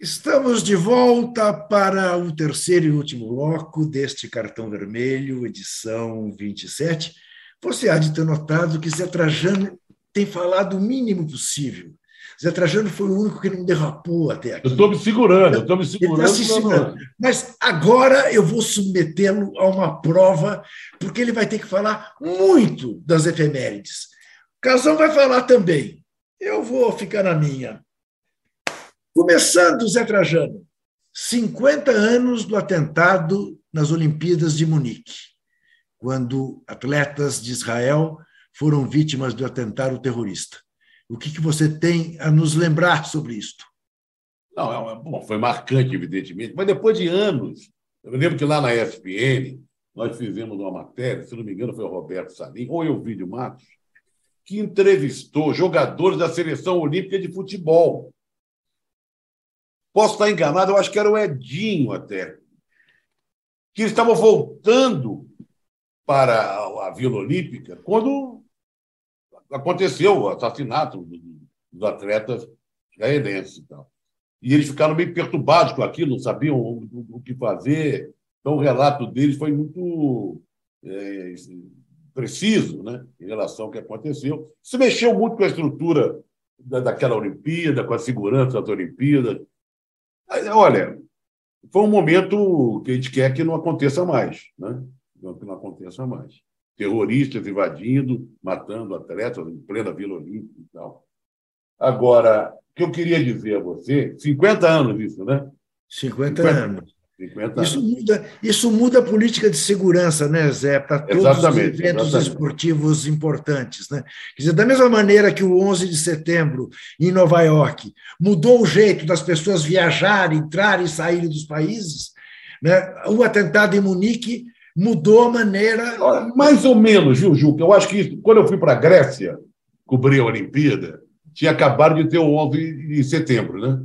Estamos de volta para o terceiro e último bloco deste cartão vermelho, edição 27. Você há de ter notado que Zé Trajano tem falado o mínimo possível. Zé Trajano foi o único que não derrapou até aqui. Eu estou me segurando, eu estou me segurando. Tá segurando. Mas agora eu vou submetê-lo a uma prova, porque ele vai ter que falar muito das efemérides. O Casão vai falar também. Eu vou ficar na minha. Começando, Zé Trajano, 50 anos do atentado nas Olimpíadas de Munique, quando atletas de Israel foram vítimas do atentado terrorista. O que, que você tem a nos lembrar sobre isto? Não, é bom, foi marcante, evidentemente, mas depois de anos, eu lembro que lá na ESPN nós fizemos uma matéria, se não me engano foi o Roberto Salim, ou eu, Vídeo Matos, que entrevistou jogadores da seleção olímpica de futebol Posso estar enganado, eu acho que era o Edinho até. Que eles estavam voltando para a Vila Olímpica quando aconteceu o assassinato dos atletas israelenses e tal. E eles ficaram meio perturbados com aquilo, não sabiam o, que fazer. Então, o relato deles foi muito é, preciso né, em relação ao que aconteceu. Se mexeu muito com a estrutura daquela Olimpíada, com a segurança das Olimpíadas. Olha, foi um momento que a gente quer que não aconteça mais, né? que não aconteça mais. Terroristas invadindo, matando atletas em plena Vila Olímpica e tal. Agora, o que eu queria dizer a você, 50 anos isso, né? 50, 50 anos. Isso muda, isso muda a política de segurança, né, Zé, para todos exatamente, os eventos exatamente. esportivos importantes. Né? Quer dizer, da mesma maneira que o 11 de setembro, em Nova York, mudou o jeito das pessoas viajarem, entrarem e saírem dos países, né? o atentado em Munique mudou a maneira. Mais ou menos, viu, Ju? Eu acho que quando eu fui para a Grécia, cobrir a Olimpíada, tinha acabado de ter o 11 de setembro, né?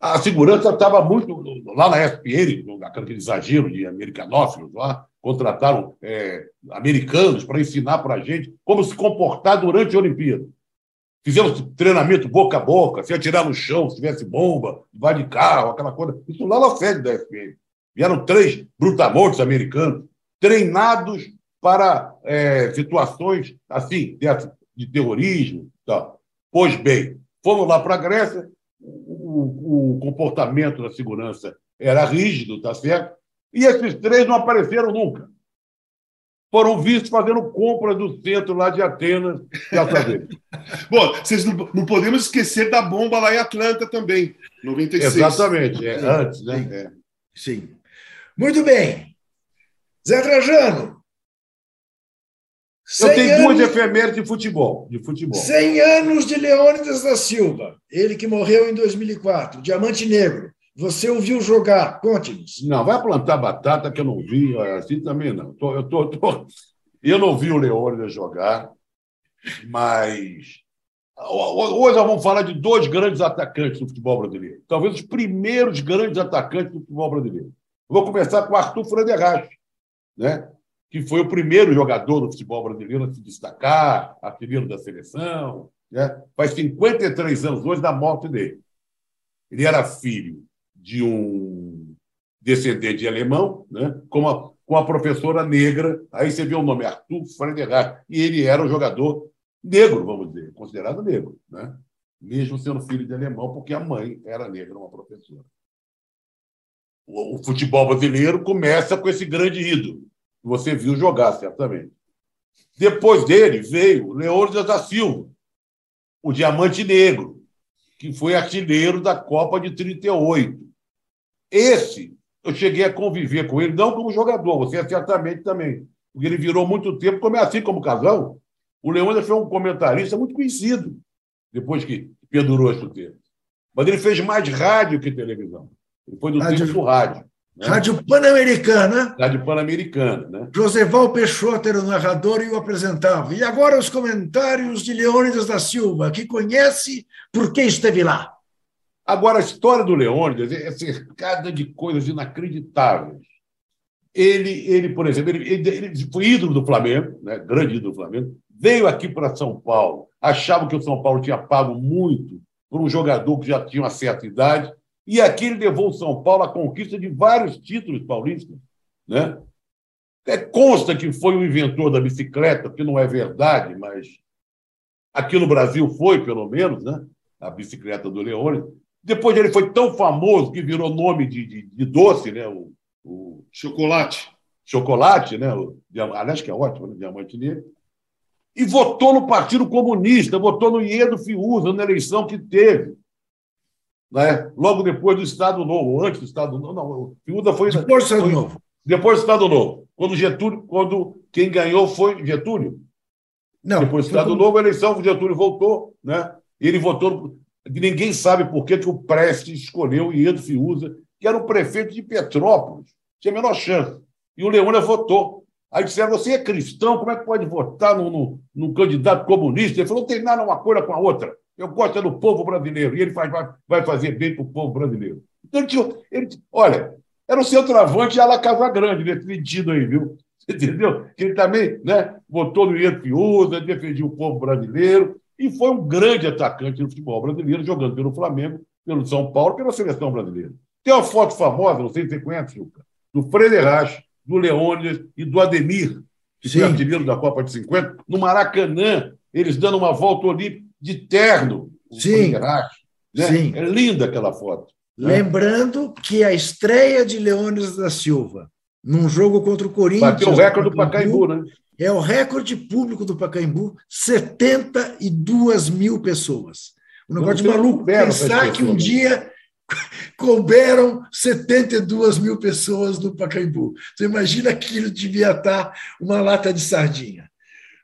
A segurança estava muito. Lá na SPN, aquele exagero de americanófilos lá, contrataram é, americanos para ensinar para a gente como se comportar durante a Olimpíada. Fizemos treinamento boca a boca, se atirar no chão, se tivesse bomba, vai de carro, aquela coisa. Isso lá na sede da SPN. Vieram três brutamontes americanos, treinados para é, situações assim, de, de terrorismo. Tá. Pois bem, fomos lá para a Grécia, o, o, comportamento da segurança era rígido, tá certo? E esses três não apareceram nunca. Foram vistos fazendo compras do centro lá de Atenas dessa [LAUGHS] vez. Bom, vocês não, não, podemos esquecer da bomba lá em Atlanta também, 96. Exatamente, é, antes, né? É. Sim. Muito bem. Zé Trajano, eu tenho duas efemérides de futebol, de futebol. 100 anos de Leônidas da Silva, ele que morreu em 2004, Diamante Negro. Você ouviu jogar? Conte-nos. Não, vai plantar batata que eu não vi, assim também não. eu, tô, tô... eu não vi o Leônidas jogar, mas Hoje nós vamos falar de dois grandes atacantes do futebol brasileiro. Talvez os primeiros grandes atacantes do futebol brasileiro. Vou começar com o Arthur Frederich, né? que foi o primeiro jogador do futebol brasileiro a se destacar, artilheiro da seleção. Né? Faz 53 anos hoje da morte dele. Ele era filho de um descendente de alemão, né? com, uma, com uma professora negra. Aí você vê o nome Arthur Frederich. E ele era um jogador negro, vamos dizer, considerado negro, né? mesmo sendo filho de alemão, porque a mãe era negra, uma professora. O, o futebol brasileiro começa com esse grande ídolo, você viu jogar, certamente. Depois dele veio Leônidas da Silva, o Diamante Negro, que foi artilheiro da Copa de 38. Esse, eu cheguei a conviver com ele, não como jogador, você certamente também, porque ele virou muito tempo, como é assim como casal. O Leônidas foi um comentarista muito conhecido, depois que perdurou esse tempo. Mas ele fez mais rádio que televisão. Ele foi do rádio. tempo do rádio. Né? Rádio Pan-Americana. Rádio Pan-Americana, né? Joseval Peixoto era o narrador e o apresentava. E agora os comentários de Leônidas da Silva, que conhece porque esteve lá. Agora, a história do Leônidas é cercada de coisas inacreditáveis. Ele, ele por exemplo, ele, ele, ele foi ídolo do Flamengo, né? grande ídolo do Flamengo, veio aqui para São Paulo, achava que o São Paulo tinha pago muito por um jogador que já tinha uma certa idade, e aqui ele levou o São Paulo à conquista de vários títulos paulistas. Né? É, consta que foi o inventor da bicicleta, que não é verdade, mas aqui no Brasil foi, pelo menos, né? a bicicleta do Leone. Depois ele foi tão famoso que virou nome de, de, de doce, né? O, o, chocolate. Chocolate, né? O, aliás, que é ótimo, né? Diamante Negro. E votou no Partido Comunista, votou no Iedo Fiuza na eleição que teve né? logo depois do Estado Novo, antes do Estado Novo. Não, Fiuda foi. Depois do Estado foi, Novo. Depois do Estado Novo. Quando Getúlio, quando quem ganhou foi Getúlio. Não. Depois do Estado Novo, a eleição, o Getúlio voltou, né? Ele votou. Ninguém sabe por que, que o Prestes escolheu o Iedo Fiuza, que era o prefeito de Petrópolis. Tinha a menor chance. E o Leônia votou. Aí disseram: você é cristão, como é que pode votar num, num candidato comunista? Ele falou: não tem nada uma coisa com a outra. Eu gosto é do povo brasileiro. E ele faz, vai, fazer bem para o povo brasileiro. Então, ele, tinha, ele olha, era um centroavante à la Casa Grande, nesse sentido aí, viu? [LAUGHS] Entendeu? Ele também né, votou no Ian Fiuza, defendia o povo brasileiro e foi um grande atacante do futebol brasileiro, jogando pelo Flamengo, pelo São Paulo, pela seleção brasileira. Tem uma foto famosa, não sei se você conhece, Juca, do Frederich, do Leônidas e do Ademir, que Sim. foi artilheiro da Copa de 50, no Maracanã, eles dando uma volta olímpica de terno. Sim. né? Sim. É linda aquela foto. Né? Lembrando que a estreia de Leônidas da Silva num jogo contra o Corinthians. Bateu o recorde do Pacaembu, né? É o recorde público do Pacaembu, 72 mil pessoas. Um negócio de maluco pensar que um dia [LAUGHS] couberam 72 mil pessoas no Pacaembu. Você imagina aquilo devia estar uma lata de sardinha.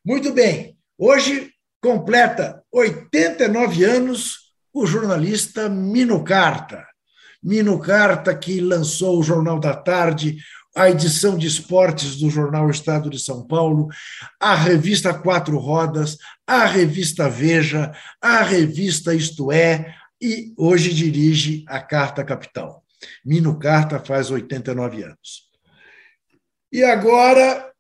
Muito bem, hoje completa 89 anos o jornalista Mino Carta. Mino Carta, que lançou o Jornal da Tarde a edição de esportes do jornal Estado de São Paulo, a revista Quatro Rodas, a revista Veja, a revista Isto É, e hoje dirige a Carta Capital. Mino Carta faz 89 anos. E agora.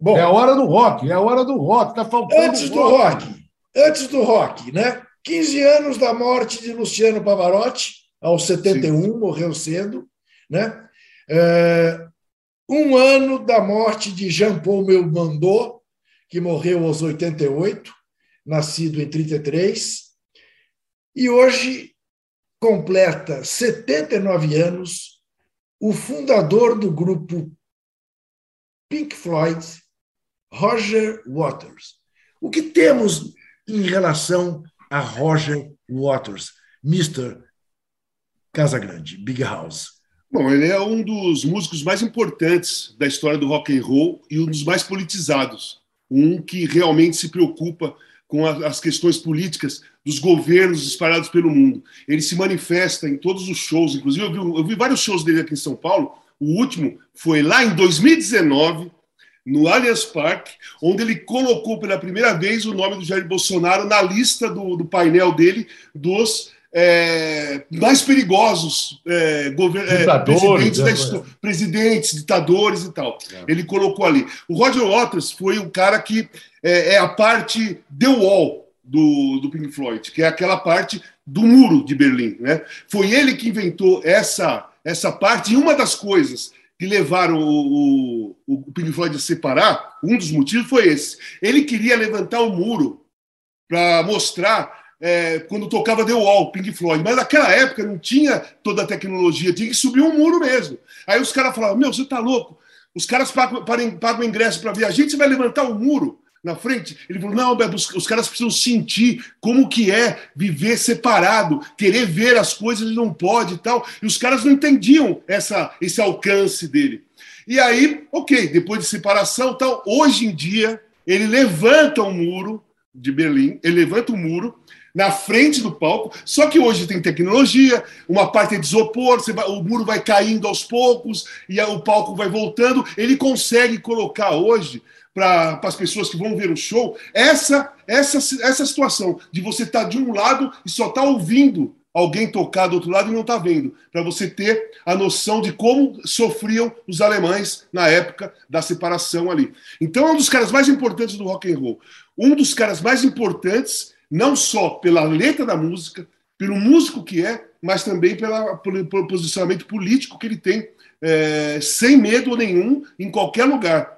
Bom, é a hora do rock, é a hora do rock, está faltando. Antes do rock. rock, antes do rock, né? 15 anos da morte de Luciano Pavarotti, aos 71, Sim. morreu cedo, né? É, um ano da morte de Jean-Paul Belmondo, que morreu aos 88, nascido em 33, e hoje completa 79 anos o fundador do grupo Pink Floyd, Roger Waters. O que temos em relação a Roger Waters, Mr. Casagrande, Big House? Bom, ele é um dos músicos mais importantes da história do rock and roll e um dos mais politizados. Um que realmente se preocupa com as questões políticas dos governos espalhados pelo mundo. Ele se manifesta em todos os shows, inclusive eu vi, eu vi vários shows dele aqui em São Paulo. O último foi lá em 2019, no Allianz Parque, onde ele colocou pela primeira vez o nome do Jair Bolsonaro na lista do, do painel dele dos é, mais perigosos é, é, presidentes, da, presidentes, ditadores e tal. É. Ele colocou ali. O Roger Waters foi o cara que é, é, a parte The Wall do, do Pink Floyd, que é aquela parte do muro de Berlim. Né? Foi ele que inventou essa, essa parte, e uma das coisas que levaram o, o, o Pink Floyd a separar, um dos motivos foi esse. Ele queria levantar o muro para mostrar é, quando tocava The Wall, Pink Floyd. Mas naquela época não tinha toda a tecnologia, tinha que subir um muro mesmo. Aí os caras falavam: Meu, você tá louco? Os caras pagam, pagam ingresso para ver a gente, você vai levantar o um muro na frente? Ele falou: Não, Beto, os, os, caras precisam sentir como que é viver separado, querer ver as coisas, ele não pode e tal. E os caras não entendiam essa, esse alcance dele. E aí, ok, depois de separação, tal, hoje em dia, ele levanta um muro de Berlim, ele levanta um muro na frente do palco. Só que hoje tem tecnologia, uma parte é de isopor, vai, o muro vai caindo aos poucos e o palco vai voltando. Ele consegue colocar hoje para as pessoas que vão ver o show essa essa essa situação de você estar tá de um lado e só estar tá ouvindo alguém tocar do outro lado e não está vendo, para você ter a noção de como sofriam os alemães na época da separação ali. Então é um dos caras mais importantes do rock and roll, um dos caras mais importantes não só pela letra da música, pelo músico que é, mas também pela, pelo, pelo posicionamento político que ele tem, é, sem medo nenhum, em qualquer lugar.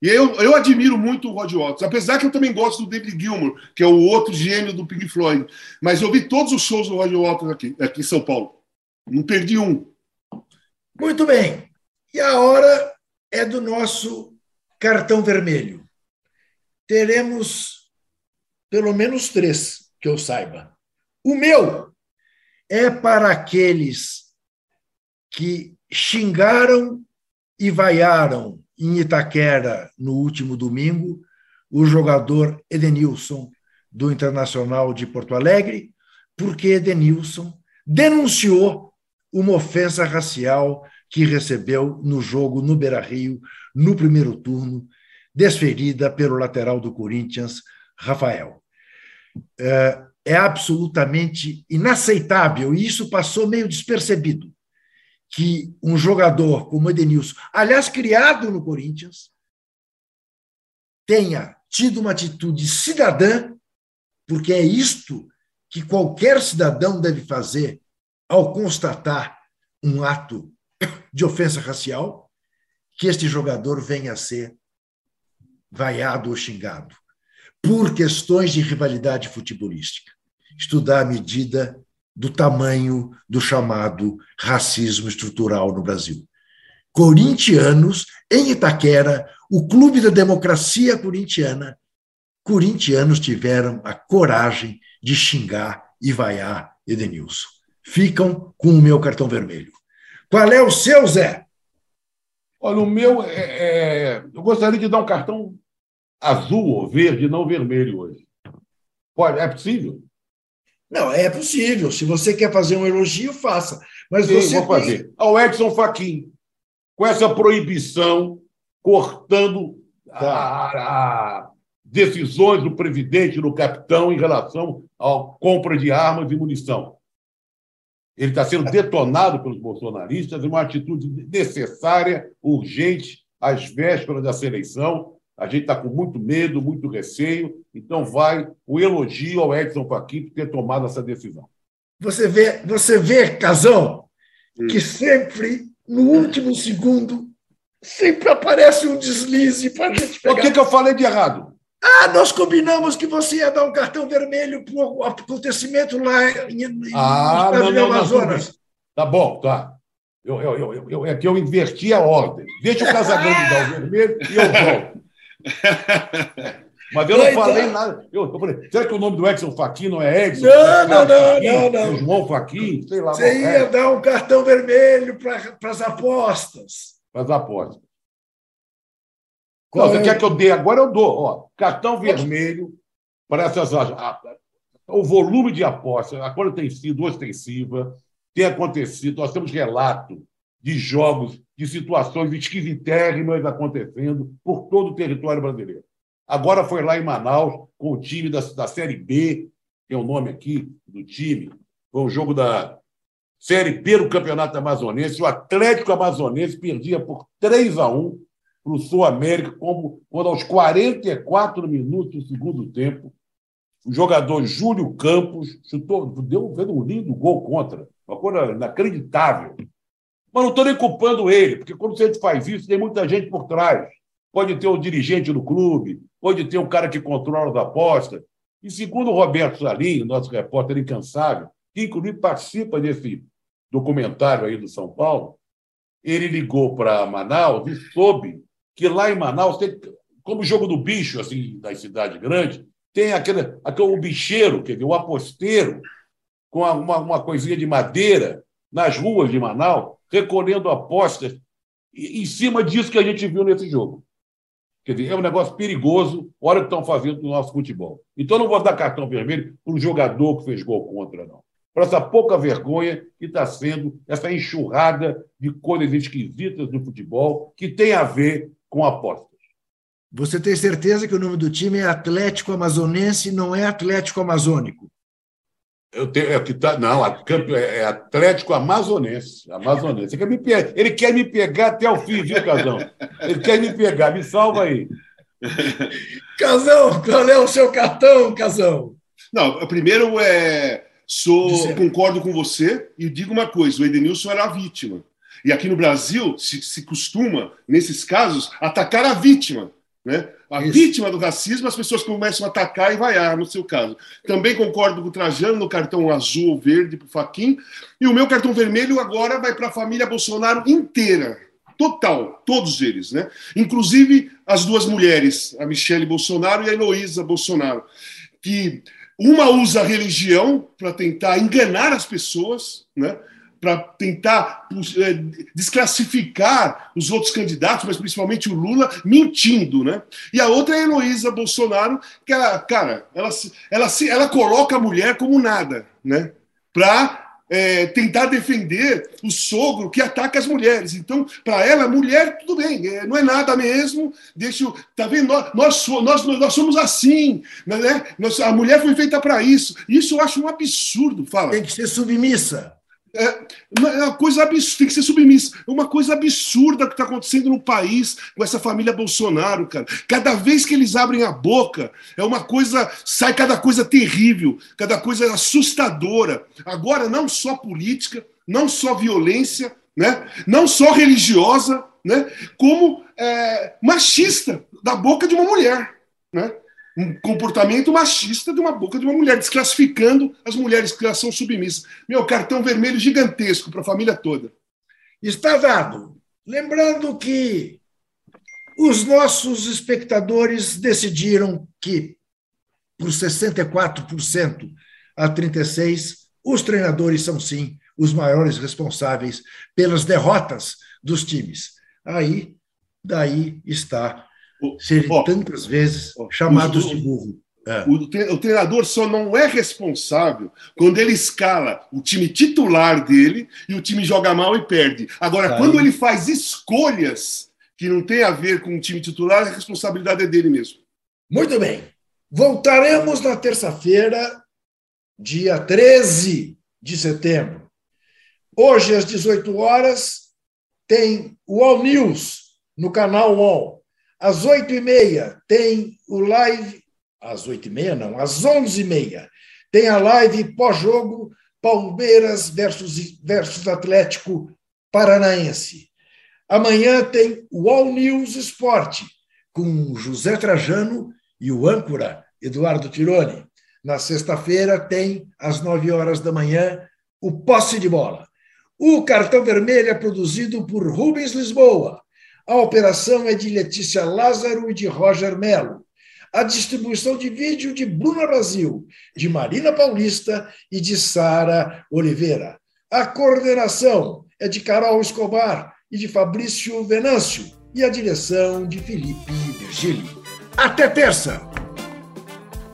E eu, eu admiro muito o Rod Waters, apesar que eu também gosto do David Gilmour, que é o outro gênio do Pink Floyd. Mas eu vi todos os shows do Rod Waters aqui, aqui em São Paulo. Não perdi um. Muito bem. E a hora é do nosso cartão vermelho. Teremos pelo menos três que eu saiba. O meu é para aqueles que xingaram e vaiaram em Itaquera no último domingo o jogador Edenilson do Internacional de Porto Alegre, porque Edenilson denunciou uma ofensa racial que recebeu no jogo no Beira-Rio, no primeiro turno, desferida pelo lateral do Corinthians, Rafael. É, é absolutamente inaceitável, e isso passou meio despercebido, que um jogador como Edenilson, aliás, criado no Corinthians, tenha tido uma atitude cidadã, porque é isto que qualquer cidadão deve fazer ao constatar um ato de ofensa racial, que este jogador venha a ser vaiado ou xingado por questões de rivalidade futebolística. Estudar a medida do tamanho do chamado racismo estrutural no Brasil. Corintianos, em Itaquera, o Clube da Democracia Corintiana, corintianos tiveram a coragem de xingar e vaiar Edenilson. Ficam com o meu cartão vermelho. Qual é o seu, Zé? Olha, o meu é, é, eu gostaria de dar um cartão azul ou verde, não vermelho hoje. Pode, é possível? Não, é possível. Se você quer fazer um elogio, faça. Mas Sim, você vou tem... fazer. Ao Edson Fachin. com essa proibição, cortando a, a decisões do presidente, do capitão, em relação à compra de armas e munição. Ele está sendo detonado pelos bolsonaristas, é uma atitude necessária, urgente, às vésperas da eleição. A gente está com muito medo, muito receio, então vai o elogio ao Edson Fachin por ter tomado essa decisão. Você vê, você vê, Casão, que sempre, no último segundo, sempre aparece um deslize para a gente pegar. O que, que eu falei de errado? Ah, nós combinamos que você ia dar um cartão vermelho para o acontecimento lá em, ah, no não, Amazonas. Tá bom, tá. Eu, eu, eu, eu, é que eu inverti a ordem. Deixa o Casagrande dar o vermelho e eu volto. [LAUGHS] Mas eu não falei nada. Eu, falei, será que o nome do Edson Fachin não é Edson? Não, não, não, não, não. João Fachin, sei lá. Você ia é. dar um cartão vermelho para as apostas. Para as apostas. Você é? quer que eu dê? Agora eu dou. Ó, cartão vermelho para essas. O volume de apostas, agora tem sido ostensiva, tem acontecido, nós temos relato de jogos, de situações esquisitérrimas acontecendo por todo o território brasileiro. Agora foi lá em Manaus, com o time da, da Série B, tem o nome aqui do time, foi um jogo da Série B do Campeonato Amazonense, o Atlético Amazonense perdia por 3 a 1 para o Sul América, como, quando aos 44 minutos do segundo tempo, o jogador Júlio Campos chutou, deu, fez um lindo gol contra, uma coisa inacreditável. Mas não estou nem culpando ele, porque quando você faz isso, tem muita gente por trás. Pode ter o dirigente do clube, pode ter um cara que controla as apostas. E segundo o Roberto Salim, nosso repórter incansável, que inclusive participa desse documentário aí do São Paulo, ele ligou para Manaus e soube que lá em Manaus tem, como o jogo do bicho, assim, da cidade grande, tem aquele, aquele o bicheiro, quer dizer, o aposteiro, com uma, uma coisinha de madeira nas ruas de Manaus, recolhendo apostas em cima disso que a gente viu nesse jogo. Quer dizer, é um negócio perigoso, olha o que estão fazendo no nosso futebol. Então, não vou dar cartão vermelho para o jogador que fez gol contra, não. Para essa pouca vergonha que está sendo essa enxurrada de coisas esquisitas do futebol que tem a ver com apostas. Você tem certeza que o nome do time é Atlético Amazonense, não é Atlético Amazônico? Eu tenho, é que tá, não, é Atlético Amazonense. Amazonense. Ele quer, me pegar, ele quer me pegar até o fim, viu, Casão? Ele quer me pegar, me salva aí. Casão, qual é o seu cartão, Casão? Não, primeiro é. Sou, concordo com você e digo uma coisa: o Edenilson era a vítima. E aqui no Brasil se, se costuma, nesses casos, atacar a vítima. Né? A Isso. vítima do racismo, as pessoas começam a atacar e vaiar, no seu caso. Também concordo com o Trajano no cartão azul ou verde para o Faquin. E o meu cartão vermelho agora vai para a família Bolsonaro inteira. Total, todos eles, né? Inclusive as duas mulheres, a Michele Bolsonaro e a Heloísa Bolsonaro, que uma usa a religião para tentar enganar as pessoas, né? Para tentar é, desclassificar os outros candidatos, mas principalmente o Lula, mentindo, né? E a outra é a Heloísa Bolsonaro, que ela, cara, ela, ela, ela coloca a mulher como nada, né? Para é, tentar defender o sogro que ataca as mulheres. Então, para ela, mulher, tudo bem, é, não é nada mesmo. Deixa eu, tá vendo? Nós, nós, nós, nós somos assim, né? Nós, a mulher foi feita para isso. Isso eu acho um absurdo. Fala. Tem que ser submissa. É, é uma coisa absurda, tem que ser submissa. É uma coisa absurda que está acontecendo no país com essa família Bolsonaro, cara. Cada vez que eles abrem a boca, é uma coisa, sai cada coisa terrível, cada coisa assustadora. Agora, não só política, não só violência, né? não só religiosa, né? como é, machista da boca de uma mulher. Né? Um comportamento machista de uma boca de uma mulher, desclassificando as mulheres que são submissas. Meu cartão vermelho gigantesco para a família toda. Está dado. Lembrando que os nossos espectadores decidiram que, por 64% a 36%, os treinadores são sim os maiores responsáveis pelas derrotas dos times. Aí, daí está oh, tantas vezes chamados os, de burro. É. O, o, treinador só não é responsável quando ele escala o time titular dele e o time joga mal e perde. Agora, tá quando ele faz escolhas que não tem a ver com o time titular, a responsabilidade é dele mesmo. Muito bem. Voltaremos na terça-feira, dia 13 de setembro. Hoje, às 18 horas, tem o All News no canal UOL. Às 8h30 tem o live às oito e meia, não, às onze e meia, tem a live pós-jogo Palmeiras versus, versus Atlético Paranaense. Amanhã tem o All News Esporte, com José Trajano e o âncora Eduardo Tironi. Na sexta-feira tem, às nove horas da manhã, o Posse de Bola. O cartão vermelho é produzido por Rubens Lisboa. A operação é de Letícia Lázaro e de Roger Melo a distribuição de vídeo de Bruna Brasil, de Marina Paulista e de Sara Oliveira. A coordenação é de Carol Escobar e de Fabrício Venâncio e a direção de Felipe Virgílio. Até terça!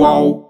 Qual?